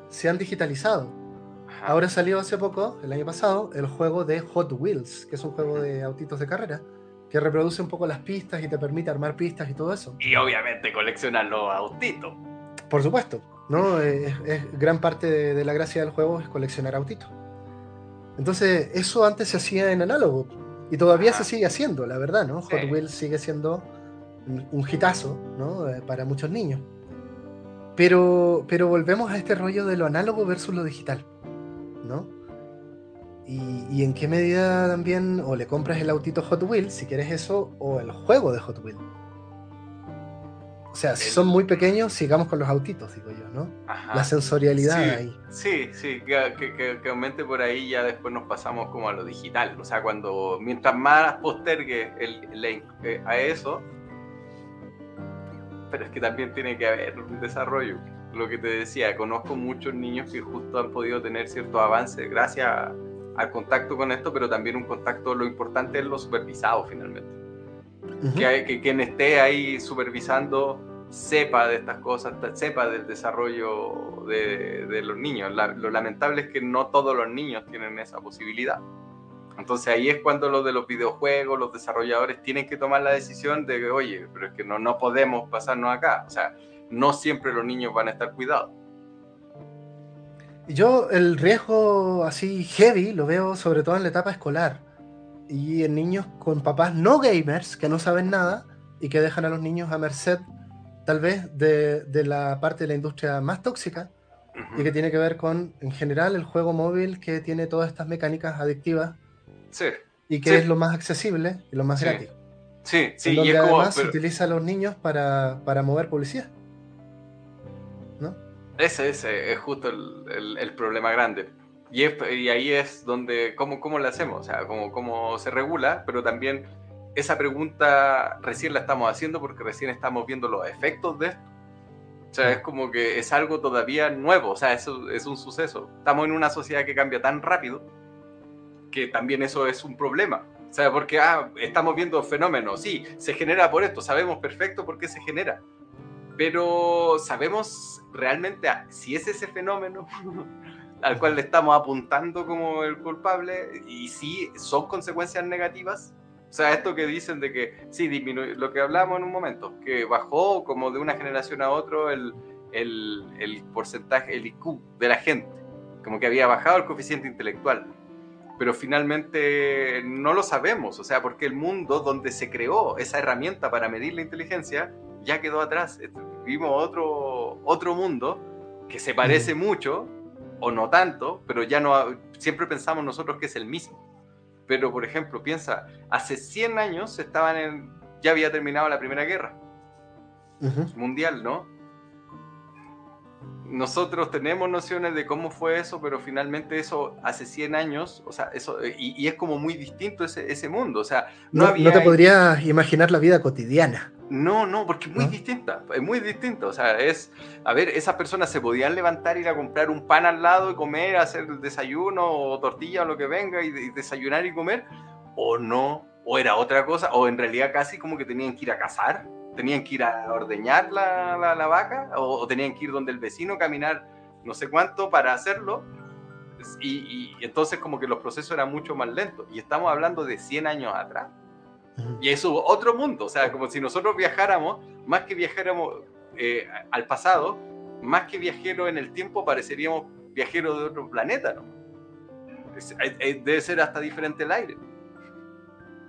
S2: se han digitalizado. Ahora salió hace poco, el año pasado, el juego de Hot Wheels, que es un juego de autitos de carrera, que reproduce un poco las pistas y te permite armar pistas y todo eso.
S3: Y obviamente coleccionar los autitos.
S2: Por supuesto. ¿No? Es, gran parte de, la gracia del juego es coleccionar autitos. Entonces, eso antes se hacía en análogo y todavía se sigue haciendo, la verdad, ¿no? Hot Wheels sigue siendo un, hitazo, ¿no? Eh, para muchos niños. Pero, pero volvemos a este rollo de lo análogo versus lo digital, ¿no? Y, y, en qué medida también o le compras el autito Hot Wheels, si quieres eso, o el juego de Hot Wheels. O sea, si son muy pequeños, sigamos con los autitos, digo yo, ¿no? La sensorialidad ahí.
S3: Sí, sí, que, aumente por ahí ya después nos pasamos como a lo digital. O sea, cuando mientras más postergue el, eh, a eso, pero es que también tiene que haber un desarrollo. Lo que te decía, conozco muchos niños que justo han podido tener cierto avance gracias al contacto con esto, pero también un contacto, lo importante es lo supervisado finalmente que, quien esté ahí supervisando sepa de estas cosas, sepa del desarrollo de, los niños. lo lamentable es que no todos los niños tienen esa posibilidad. Entonces ahí es cuando los de los videojuegos, los desarrolladores tienen que tomar la decisión de que, oye, pero es que no, no podemos pasarnos acá. O sea, no siempre los niños van a estar cuidados.
S2: Yo el riesgo así heavy lo veo sobre todo en la etapa escolar y en niños con papás no gamers que no saben nada y que dejan a los niños a merced tal vez de, de la parte de la industria más tóxica y que tiene que ver con, en general, el juego móvil que tiene todas estas mecánicas adictivas
S3: sí,
S2: y que es lo más accesible y lo más gratis.
S3: Sí, sí,
S2: y además se utiliza a los niños para, para mover publicidad. ¿No?
S3: Ese, ese es justo el, el, problema grande. Y, y, ahí es donde, ¿cómo, cómo lo hacemos? O sea, cómo, cómo se regula, pero también esa pregunta recién la estamos haciendo porque recién estamos viendo los efectos de esto. O sea, es como que es algo todavía nuevo, o sea, eso es un suceso. Estamos en una sociedad que cambia tan rápido que también eso es un problema. O sea, porque ah, estamos viendo fenómenos, sí, se genera por esto, sabemos perfecto por qué se genera, pero sabemos realmente si es ese fenómeno al cual le estamos apuntando como el culpable y si son consecuencias negativas o sea, esto que dicen de que sí, disminuye, lo que hablamos en un momento, que bajó como de una generación a otro el, el, el porcentaje, el IQ de la gente, como que había bajado el coeficiente intelectual. Pero finalmente no lo sabemos, o sea, porque el mundo donde se creó esa herramienta para medir la inteligencia ya quedó atrás. Vivimos otro, otro mundo que se parece mucho, o no tanto, pero ya no, siempre pensamos nosotros que es el mismo. Pero, por ejemplo, piensa, hace 100 años estaban en, ya había terminado la Primera Guerra Mundial, ¿no? Nosotros tenemos nociones de cómo fue eso, pero finalmente eso hace 100 años, o sea, eso, y, es como muy distinto ese, ese mundo, o sea,
S2: no, no, no te podrías imaginar la vida cotidiana.
S3: No, no, porque es muy distinta, es muy distinta. O sea, es, a ver, esas personas se podían levantar, ir a comprar un pan al lado y comer, hacer desayuno o tortilla o lo que venga y, desayunar y comer, o no, o era otra cosa, o en realidad casi como que tenían que ir a cazar, tenían que ir a ordeñar la, la, vaca, o, tenían que ir donde el vecino, caminar no sé cuánto para hacerlo. Y, y entonces como que los procesos eran mucho más lentos. Y estamos hablando de 100 años atrás. Y eso otro mundo, o sea, como si nosotros viajáramos, más que viajáramos eh, al pasado, más que viajeros en el tiempo, pareceríamos viajeros de otro planeta, ¿no? debe ser hasta diferente el aire.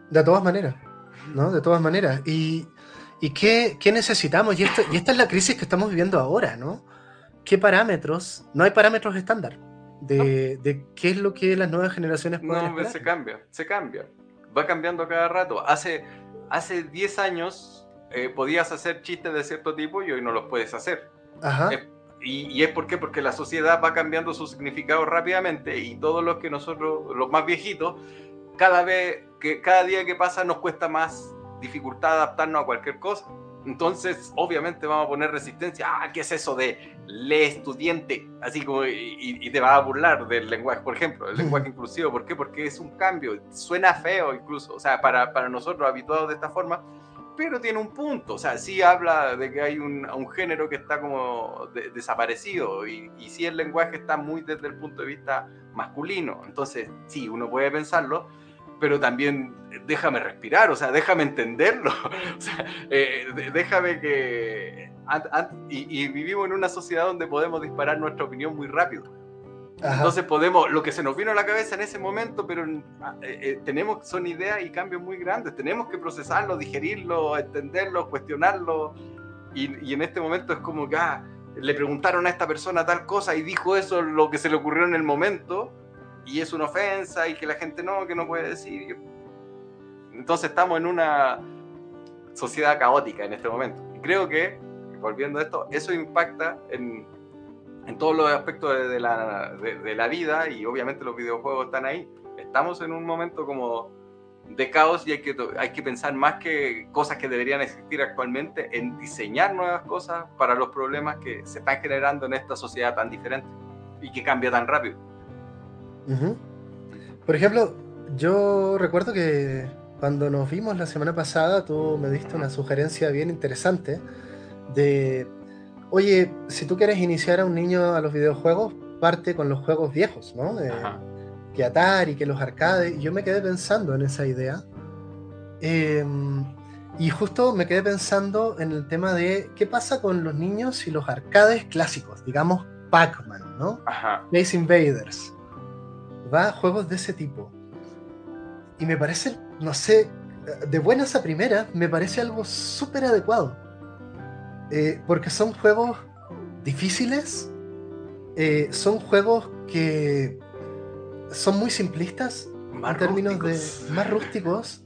S2: De todas maneras, ¿no? De todas maneras. ¿Y, y qué, qué, necesitamos? Y, esto, y esta es la crisis que estamos viviendo ahora, ¿no? ¿Qué parámetros? No hay parámetros estándar de, de qué es lo que las nuevas generaciones pueden
S3: No, se cambia, se cambia va cambiando cada rato. Hace, hace 10 años eh, podías hacer chistes de cierto tipo y hoy no los puedes hacer.
S2: Ajá.
S3: Eh, y, y, es porque, porque la sociedad va cambiando su significado rápidamente y todos los que nosotros, los más viejitos, cada vez que cada día que pasa nos cuesta más dificultad adaptarnos a cualquier cosa. Entonces, obviamente vamos a poner resistencia. Ah, ¿qué es eso de le estudiante? Así como, y, te va a burlar del lenguaje, por ejemplo, el lenguaje inclusivo. ¿Por qué? Porque es un cambio. Suena feo incluso, o sea, para, para nosotros habituados de esta forma, pero tiene un punto. O sea, sí habla de que hay un, un género que está como desaparecido y, y sí el lenguaje está muy desde el punto de vista masculino. Entonces, sí, uno puede pensarlo pero también déjame respirar, o sea, déjame entenderlo, o sea, eh, déjame que... y, vivimos en una sociedad donde podemos disparar nuestra opinión muy rápido. Entonces podemos, lo que se nos vino a la cabeza en ese momento, pero ah, eh, eh, tenemos, son ideas y cambios muy grandes, tenemos que procesarlo, digerirlo, entenderlo, cuestionarlo, y, y en este momento es como que ah, le preguntaron a esta persona tal cosa y dijo eso, lo que se le ocurrió en el momento, y es una ofensa y que la gente no, que no puede decir. Entonces estamos en una sociedad caótica en este momento. Y creo que, volviendo a esto, eso impacta en, en todos los aspectos de, la, de, la, vida y obviamente los videojuegos están ahí. Estamos en un momento como de caos y hay que, hay que pensar más que cosas que deberían existir actualmente en diseñar nuevas cosas para los problemas que se están generando en esta sociedad tan diferente y que cambia tan rápido.
S2: Por ejemplo, yo recuerdo que cuando nos vimos la semana pasada, tú me diste una sugerencia bien interesante de, oye, si tú quieres iniciar a un niño a los videojuegos, parte con los juegos viejos, ¿no? que Atari, que los arcades. Yo me quedé pensando en esa idea. Em, y justo me quedé pensando en el tema de qué pasa con los niños y los arcades clásicos, digamos Pac-Man. ¿no? Ajá. Space Invaders. Va a juegos de ese tipo. Y me parece, no sé, de buenas a primeras, me parece algo súper adecuado. Eh, porque son juegos difíciles, eh, son juegos que son muy simplistas en términos de más rústicos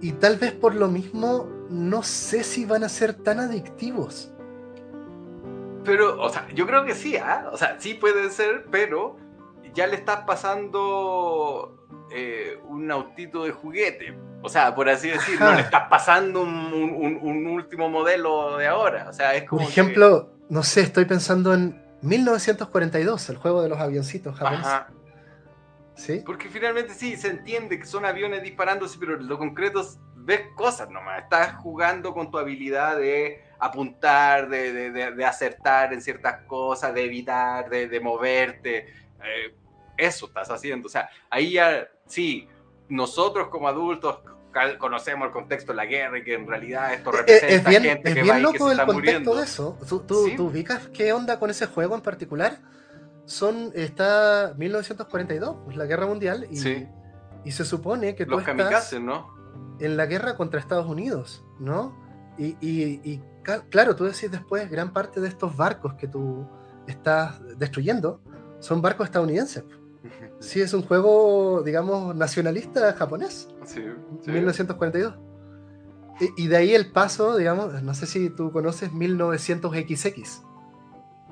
S2: y tal vez por lo mismo no sé si van a ser tan adictivos.
S3: Pero, o sea, yo creo que sí, ¿ah? O sea, sí puede ser, pero ya le estás pasando eh, un autito de juguete. O sea, por así decirlo, no le estás pasando un, último modelo de ahora. O sea, es como.
S2: Por ejemplo, no sé, estoy pensando en 1942, el juego de los avioncitos japoneses.
S3: ¿Sí? Porque finalmente sí, se entiende que son aviones disparándose, pero lo concreto ves cosas nomás. Estás jugando con tu habilidad de apuntar, de, acertar en ciertas cosas, de evitar, de, moverte. Eh, eso estás haciendo. O sea, ahí ya, sí, nosotros como adultos conocemos el contexto de la guerra y que en realidad esto eh, representa
S2: es bien,
S3: gente
S2: que va y que se está muriendo. De eso. ¿Tú, tú, ubicas qué onda con ese juego en particular? Son, está 1942, pues, la guerra mundial, y, y se supone que
S3: Los kamikazes, ¿no?
S2: En la guerra contra Estados Unidos, ¿no? Y, y, claro, tú decís después, gran parte de estos barcos que tú estás destruyendo son barcos estadounidenses. Sí, es un juego, digamos, nacionalista japonés. Sí, 1942. Y, de ahí el paso, digamos, no sé si tú conoces 1900XX.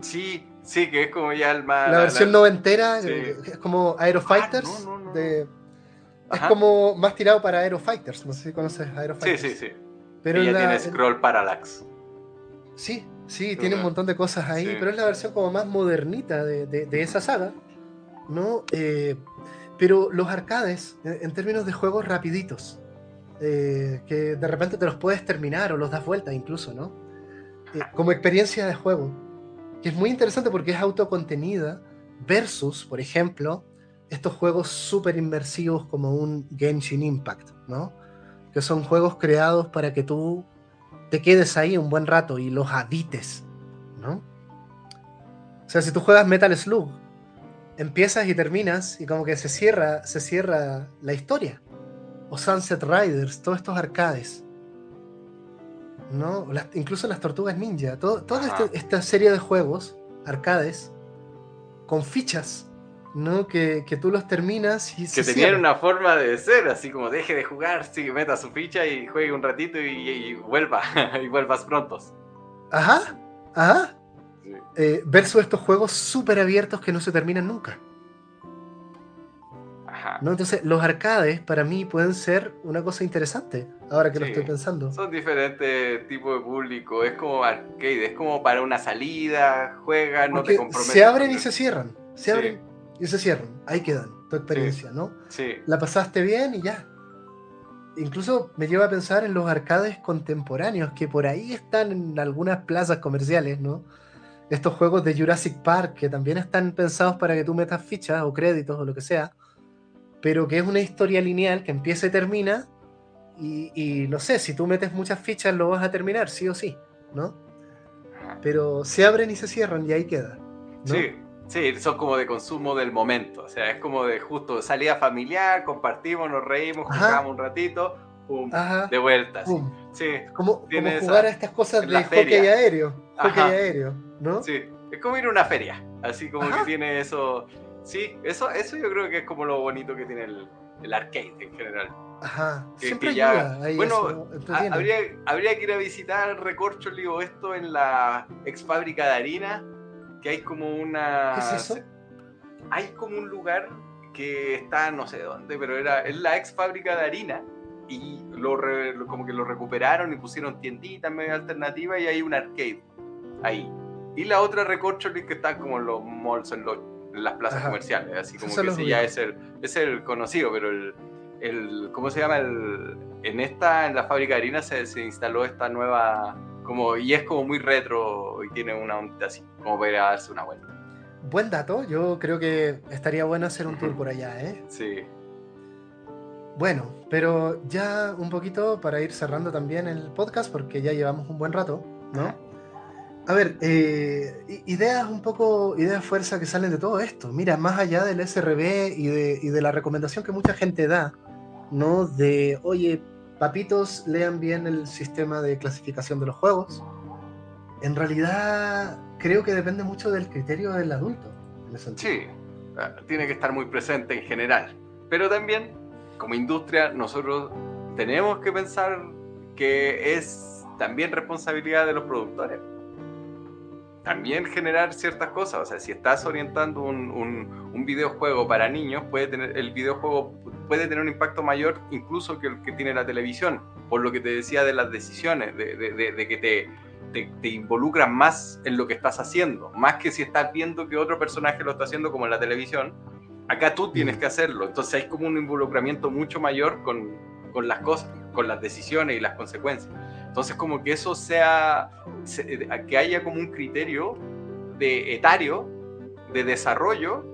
S3: Sí, sí, que es como ya el más.
S2: La versión noventera, eh, es como Aerofighters. Ah, de, es como más tirado para Aerofighters. No sé si conoces Aerofighters.
S3: Sí, sí, sí. Pero ya tiene Scroll Parallax.
S2: Sí, sí, tiene un montón de cosas ahí, pero es la versión como más modernita de, de esa saga. ¿No? Eh, pero los arcades, en términos de juegos rapiditos, eh, que de repente te los puedes terminar o los das vuelta incluso, ¿no? Eh, como experiencia de juego, que es muy interesante porque es autocontenida versus, por ejemplo, estos juegos súper inmersivos como un Genshin Impact, ¿no? Que son juegos creados para que tú te quedes ahí un buen rato y los habites, ¿no? O sea, si tú juegas Metal Slug, empiezas y terminas y como que se cierra, se cierra la historia. O Sunset Riders, todos estos arcades. ¿no? incluso las tortugas ninja. toda este, esta serie de juegos, arcades, con fichas, ¿no? Que, tú los terminas y
S3: Que tenían una forma de ser, así como deje de jugar, sí, meta su ficha y juegue un ratito y, vuelva, y vuelvas prontos.
S2: Ajá, ajá. Eh, versus estos juegos súper abiertos que no se terminan nunca. ¿no? Entonces, los arcades para mí pueden ser una cosa interesante, ahora que lo estoy pensando.
S3: Son diferentes tipos de público, es como arcade, es como para una salida, juegan, no te comprometes.
S2: Se abren y se cierran, se abren y se cierran, ahí quedan, tu experiencia, ¿no?
S3: Sí.
S2: La pasaste bien y ya. Incluso me lleva a pensar en los arcades contemporáneos, que por ahí están en algunas plazas comerciales, ¿no? Estos juegos de Jurassic Park que también están pensados para que tú metas fichas o créditos o lo que sea, pero que es una historia lineal que empieza y termina. Y, no sé, si tú metes muchas fichas lo vas a terminar, sí o sí, ¿no? Pero se abren y se cierran y ahí queda.
S3: Sí, sí, son como de consumo del momento. O sea, es como de justo salida familiar, compartimos, nos reímos, jugamos un ratito, pum, de vuelta. Sí,
S2: como, como jugar a estas cosas de hockey aéreo. Hockey aéreo. ¿no?
S3: Sí, es como ir a una feria, así como que tiene eso. Sí, eso, eso yo creo que es como lo bonito que tiene el, arcade en general.
S2: Ajá, siempre ya,
S3: bueno, habría, habría, que ir a visitar Recorcho, digo, esto en la ex fábrica de harina, que hay como una...
S2: ¿Qué es eso?
S3: Hay como un lugar que está no sé dónde, pero era es la ex fábrica de harina y lo, como que lo recuperaron y pusieron tienditas medio alternativas y hay un arcade ahí. Y la otra recorcholis que está como en los malls, en, las plazas comerciales, así como que ese ya es el, es el conocido, pero el, el, ¿cómo se llama? El, en esta, en la fábrica de harina se, se, instaló esta nueva, como, y es como muy retro y tiene una onda así, como para darse una vuelta.
S2: Buen dato, yo creo que estaría bueno hacer un tour por allá, ¿eh?
S3: Sí.
S2: Bueno, pero ya un poquito para ir cerrando también el podcast, porque ya llevamos un buen rato, ¿no? A ver, eh, ideas un poco, ideas fuerza que salen de todo esto. Mira, más allá del SRB y de, y de la recomendación que mucha gente da, ¿no? De, oye, papitos, lean bien el sistema de clasificación de los juegos. En realidad, creo que depende mucho del criterio del adulto.
S3: sí, ah, tiene que estar muy presente en general. Pero también, como industria, nosotros tenemos que pensar que es también responsabilidad de los productores también generar ciertas cosas. O sea, si estás orientando un, un, videojuego para niños, puede tener, el videojuego puede tener un impacto mayor incluso que el que tiene la televisión, por lo que te decía de las decisiones, de, de, que te, te, te, involucran más en lo que estás haciendo, más que si estás viendo que otro personaje lo está haciendo como en la televisión. Acá tú tienes mm. que hacerlo, entonces hay como un involucramiento mucho mayor con, con las cosas, con las decisiones y las consecuencias. Entonces, como que eso sea, que haya como un criterio de etario, de desarrollo,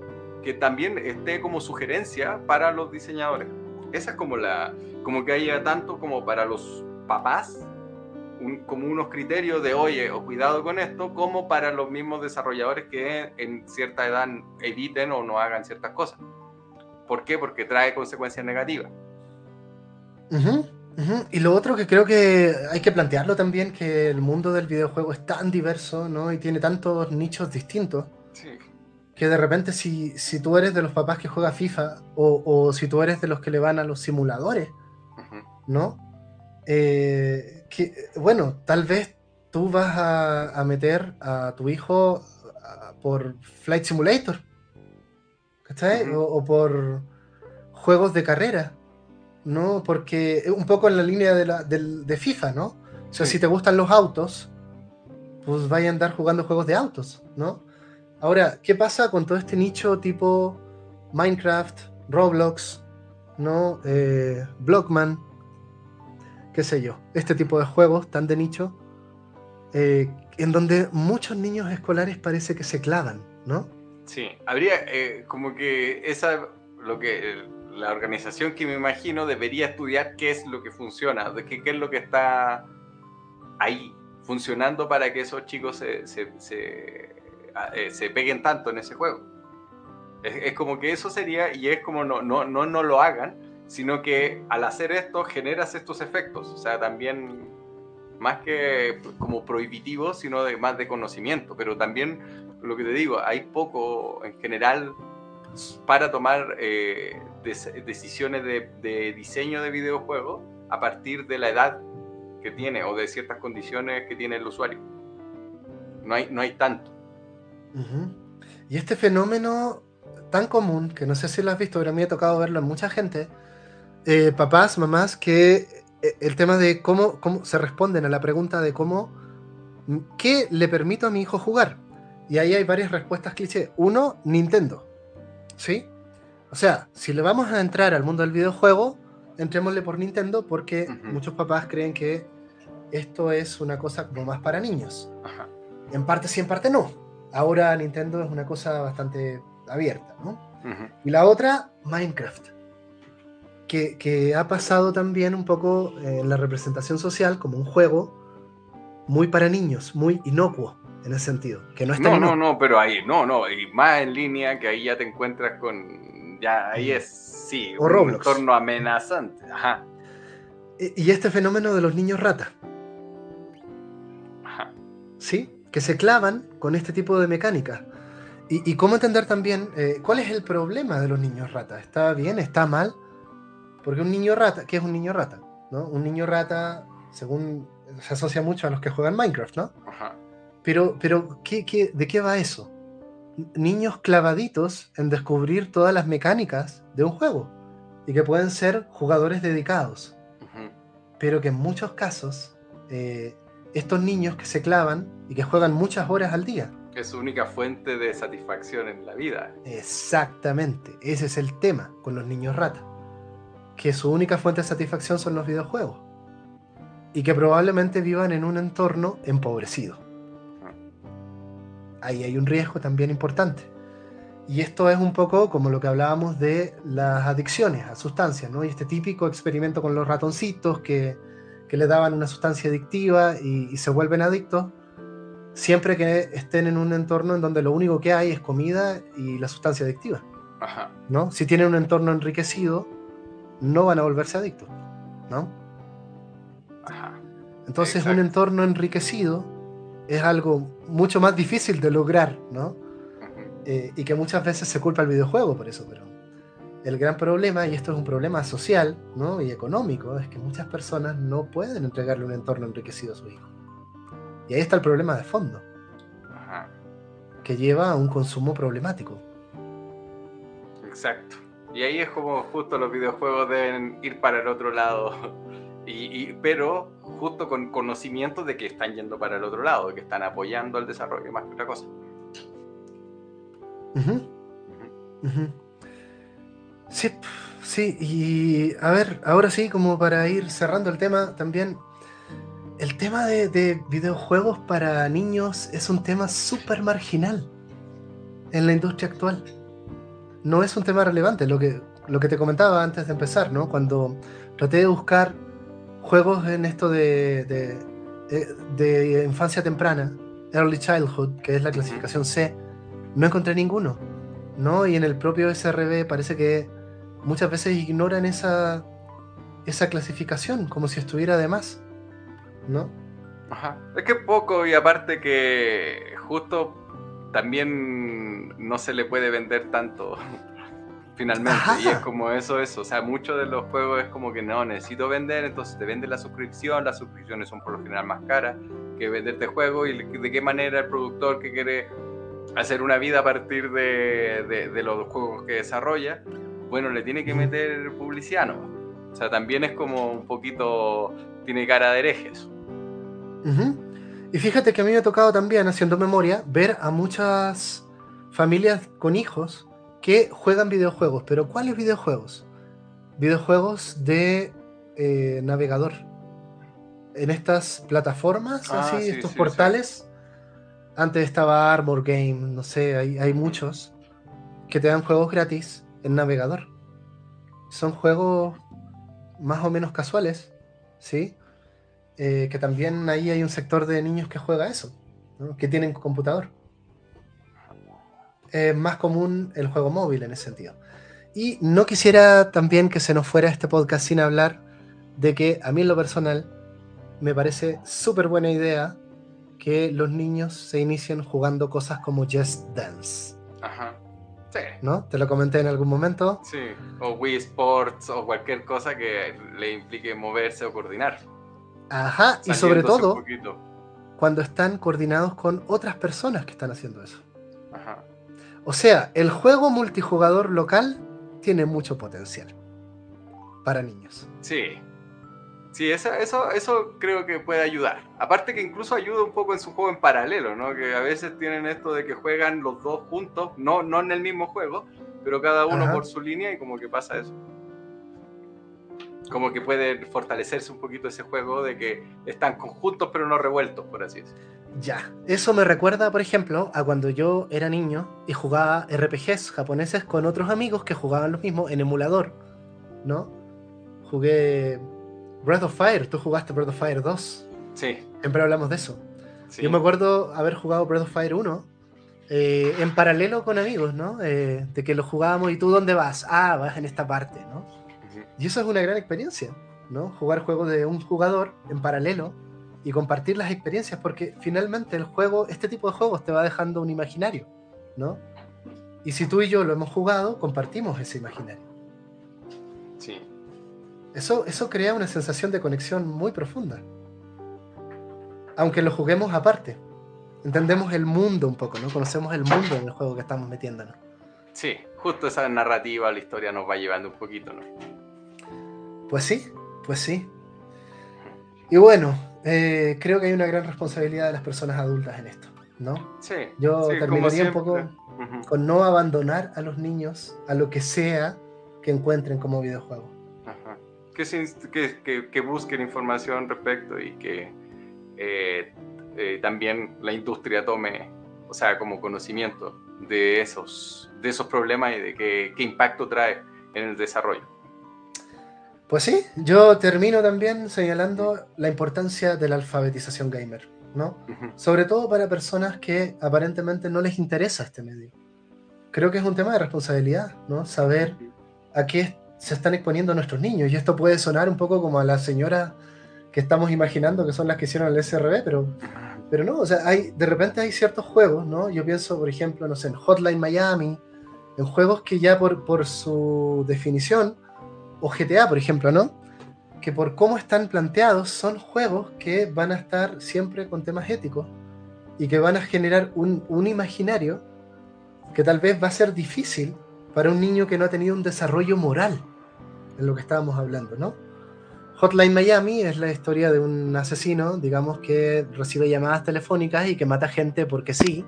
S3: que también esté como sugerencia para los diseñadores. Esa es como la, como que haya tanto como para los papás, como unos criterios de, oye, o cuidado con esto, como para los mismos desarrolladores que en cierta edad eviten o no hagan ciertas cosas. ¿Por qué? Porque trae consecuencias negativas.
S2: Y lo otro que creo que hay que plantearlo también, que el mundo del videojuego es tan diverso, ¿no? Y tiene tantos nichos distintos. Que de repente si, si, tú eres de los papás que juega FIFA o, si tú eres de los que le van a los simuladores, ¿no? Eh, que, bueno, tal vez tú vas a, meter a tu hijo por Flight Simulator, ¿cachai? o, por juegos de carrera. ¿no? Porque un poco en la línea de, la, de, FIFA, ¿no? O sea, si te gustan los autos, pues vaya a andar jugando juegos de autos, ¿no? Ahora, ¿qué pasa con todo este nicho tipo Minecraft, Roblox, ¿no? Eh, Blockman, qué sé yo, este tipo de juegos tan de nicho, eh, en donde muchos niños escolares parece que se clavan, ¿no?
S3: Sí, habría eh, como que esa, lo que la organización que me imagino debería estudiar qué es lo que funciona, qué, qué es lo que está ahí funcionando para que esos chicos se, se, se, eh, se peguen tanto en ese juego. Es, como que eso sería, y es como no, no, no, no lo hagan, sino que al hacer esto generas estos efectos. O sea, también más que como prohibitivo, sino de, más de conocimiento. Pero también, lo que te digo, hay poco en general para tomar eh, decisiones de, diseño de videojuegos a partir de la edad que tiene o de ciertas condiciones que tiene el usuario. No hay, no hay tanto.
S2: Y este fenómeno tan común, que no sé si lo has visto, pero a mí ha tocado verlo en mucha gente, eh, papás, mamás, que eh, el tema de cómo, cómo se responden a la pregunta de cómo, ¿qué le permito a mi hijo jugar? Y ahí hay varias respuestas cliché. Uno, Nintendo. ¿Sí? O sea, si le vamos a entrar al mundo del videojuego, entrémosle por Nintendo porque muchos papás creen que esto es una cosa como más para niños. En parte sí, en parte no. Ahora Nintendo es una cosa bastante abierta, ¿no? Y la otra, Minecraft. Que, que, ha pasado también un poco en la representación social como un juego muy para niños, muy inocuo en ese sentido. Que no,
S3: no, no, no, pero ahí, no, no, y más en línea que ahí ya te encuentras con ya ahí es, sí,
S2: o un
S3: entorno amenazante. Ajá.
S2: Y este fenómeno de los niños rata. Ajá. ¿Sí? Que se clavan con este tipo de mecánica. Y, cómo entender también eh, cuál es el problema de los niños rata. ¿Está bien? ¿Está mal? Porque un niño rata, ¿qué es un niño rata? ¿No? Un niño rata, según se asocia mucho a los que juegan Minecraft, ¿no? Ajá. Pero, pero ¿qué, qué, de qué va eso? niños clavaditos en descubrir todas las mecánicas de un juego y que pueden ser jugadores dedicados. Pero que en muchos casos, eh, estos niños que se clavan y que juegan muchas horas al día.
S3: Es su única fuente de satisfacción en la vida.
S2: Exactamente, ese es el tema con los niños rata. Que su única fuente de satisfacción son los videojuegos. Y que probablemente vivan en un entorno empobrecido ahí hay un riesgo también importante. Y esto es un poco como lo que hablábamos de las adicciones a sustancias, ¿no? Y este típico experimento con los ratoncitos que, que le daban una sustancia adictiva y, se vuelven adictos. siempre que estén en un entorno en donde lo único que hay es comida y la sustancia adictiva. ¿no? Si tienen un entorno enriquecido, no van a volverse adictos. ¿no? Entonces un entorno enriquecido es algo mucho más difícil de lograr, ¿no? Eh, y que muchas veces se culpa al videojuego por eso, pero el gran problema, y esto es un problema social ¿no? y económico, es que muchas personas no pueden entregarle un entorno enriquecido a su hijo. Y ahí está el problema de fondo, que lleva a un consumo problemático.
S3: Exacto. Y ahí es como justo los videojuegos deben ir para el otro lado. Y, pero justo con conocimiento de que están yendo para el otro lado, de que están apoyando el desarrollo más que otra cosa.
S2: Sí, sí, y a ver, ahora sí, como para ir cerrando el tema, también el tema de, videojuegos para niños es un tema súper marginal en la industria actual. No es un tema relevante, lo que, lo que te comentaba antes de empezar, ¿no? Cuando traté de buscar juegos en esto de, de, de infancia temprana, Early Childhood, que es la clasificación C, no encontré ninguno, ¿no? Y en el propio SRB parece que muchas veces ignoran esa, esa clasificación, como si estuviera de más, ¿no?
S3: Ajá. Es que poco, y aparte que justo también no se le puede vender tanto finalmente. Y es como eso, eso. O sea, muchos de los juegos es como que no, necesito vender, entonces te vende la suscripción. Las suscripciones son por lo general más caras que venderte juego y de qué manera el productor que quiere hacer una vida a partir de, de, los juegos que desarrolla, bueno, le tiene que meter publicidad, ¿no? O sea, también es como un poquito, tiene cara de herejes.
S2: Y fíjate que a mí me ha tocado también, haciendo memoria, ver a muchas familias con hijos que juegan videojuegos. Pero ¿cuáles videojuegos? Videojuegos de eh, navegador. En estas plataformas, ah, así, estos portales. Antes estaba Armor Game, no sé, hay, muchos que te dan juegos gratis en navegador. Son juegos más o menos casuales, ¿sí? Eh, que también ahí hay un sector de niños que juega eso, que tienen computador. Es más común el juego móvil en ese sentido. Y no quisiera también que se nos fuera este podcast sin hablar de que a mí en lo personal me parece súper buena idea que los niños se inician jugando cosas como Just Dance.
S3: Ajá. Sí.
S2: ¿No? ¿Te lo comenté en algún momento?
S3: Sí, o Wii Sports o cualquier cosa que le implique moverse o coordinar.
S2: Ajá, y sobre todo cuando están coordinados con otras personas que están haciendo eso. Ajá. O sea, el juego multijugador local tiene mucho potencial para niños.
S3: Sí, Sí, eso, eso, eso creo que puede ayudar. Aparte que incluso ayuda un poco en su juego en paralelo, ¿no? Que a veces tienen esto de que juegan los dos juntos, no, no en el mismo juego, pero cada uno por su línea y como que pasa eso. Como que puede fortalecerse un poquito ese juego de que están conjuntos pero no revueltos, por así decirlo.
S2: Ya, eso me recuerda, por ejemplo, a cuando yo era niño y jugaba RPGs japoneses con otros amigos que jugaban lo mismo en emulador, ¿no? Jugué Breath of Fire, tú jugaste Breath of Fire 2.
S3: Sí.
S2: Siempre hablamos de eso. Yo me acuerdo haber jugado Breath of Fire 1 eh, en paralelo con amigos, ¿no? Eh, de que lo jugábamos y tú dónde vas? Ah, vas en esta parte, ¿no? Y eso es una gran experiencia, ¿no? Jugar juegos de un jugador en paralelo y compartir las experiencias, porque finalmente el juego, este tipo de juegos te va dejando un imaginario, ¿no? Y si tú y yo lo hemos jugado, compartimos ese imaginario.
S3: Sí.
S2: Eso, eso crea una sensación de conexión muy profunda. Aunque lo juguemos aparte. Entendemos el mundo un poco, ¿no? Conocemos el mundo en el juego que estamos metiéndonos.
S3: Sí, justo esa narrativa, la historia nos va llevando un poquito, ¿no?
S2: Pues sí, pues sí. Y bueno, eh, creo que hay una gran responsabilidad de las personas adultas en esto, ¿no?
S3: Sí.
S2: Yo terminaría un poco con no abandonar a los niños a lo que sea que encuentren como videojuego
S3: que, que, busquen información respecto y que eh, eh, también la industria tome, o sea, como conocimiento de esos, de esos problemas y de qué, qué impacto trae en el desarrollo.
S2: Pues sí, yo termino también señalando la importancia de la alfabetización gamer. ¿no? Sobre todo para personas que aparentemente no les interesa este medio. Creo que es un tema de responsabilidad, ¿no? Saber a qué se están exponiendo nuestros niños. Y esto puede sonar un poco como a las señoras que estamos imaginando que son las que hicieron el SRB, pero, pero no, o sea, hay, de repente hay ciertos juegos, ¿no? Yo pienso, por ejemplo, no sé, en Hotline Miami, en juegos que ya por, por su definición, o GTA, por ejemplo, ¿no? Que por cómo están planteados son juegos que van a estar siempre con temas éticos y que van a generar un, un imaginario que tal vez va a ser difícil para un niño que no ha tenido un desarrollo moral, en lo que estábamos hablando, ¿no? Hotline Miami es la historia de un asesino, digamos, que recibe llamadas telefónicas y que mata gente porque sí,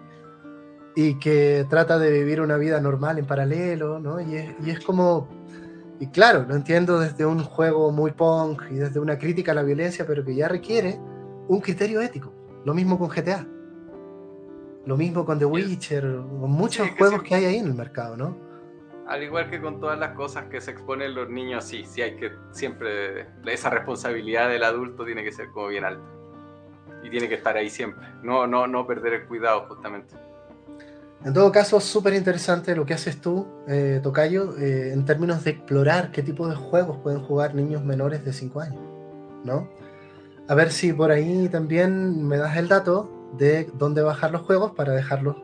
S2: y que trata de vivir una vida normal en paralelo, ¿no? Y es, y es como, y claro, lo entiendo desde un juego muy punk y desde una crítica a la violencia, pero que ya requiere un criterio ético. Lo mismo con GTA. Lo mismo con The Witcher, con muchos juegos que hay ahí en el mercado, ¿no?
S3: Al igual que con todas las cosas que se exponen los niños, sí, sí hay que siempre, esa responsabilidad del adulto tiene que ser como bien alta. Y tiene que estar ahí siempre, no, no, no perder el cuidado justamente.
S2: En todo caso, súper interesante lo que haces tú, eh, Tocayo, eh, en términos de explorar qué tipo de juegos pueden jugar niños menores de 5 años, ¿no? A ver si por ahí también me das el dato de dónde bajar los juegos para dejarlos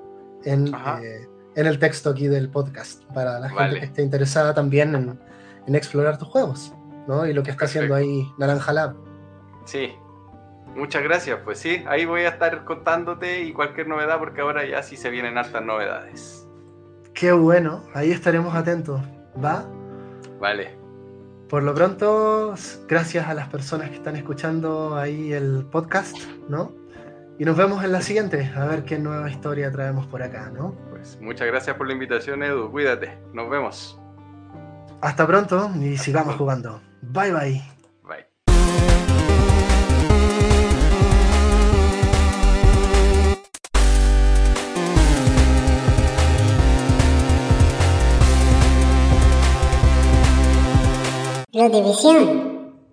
S2: en, eh, en el texto aquí del podcast, para la gente que esté interesada también en, en, explorar tus juegos, ¿no? Y lo que está haciendo ahí Naranja Lab.
S3: Sí, muchas gracias. Pues sí, ahí voy a estar contándote y cualquier novedad, porque ahora ya sí se vienen hartas novedades.
S2: Qué bueno, ahí estaremos atentos, ¿va?
S3: Vale.
S2: Por lo pronto, gracias a las personas que están escuchando ahí el podcast, ¿no? Y nos vemos en la siguiente, a ver qué nueva historia traemos por acá, ¿no?
S3: Pues muchas gracias por la invitación, Edu. Cuídate. Nos vemos.
S2: Hasta pronto y sigamos jugando. Bye bye.
S3: Bye.
S1: La división.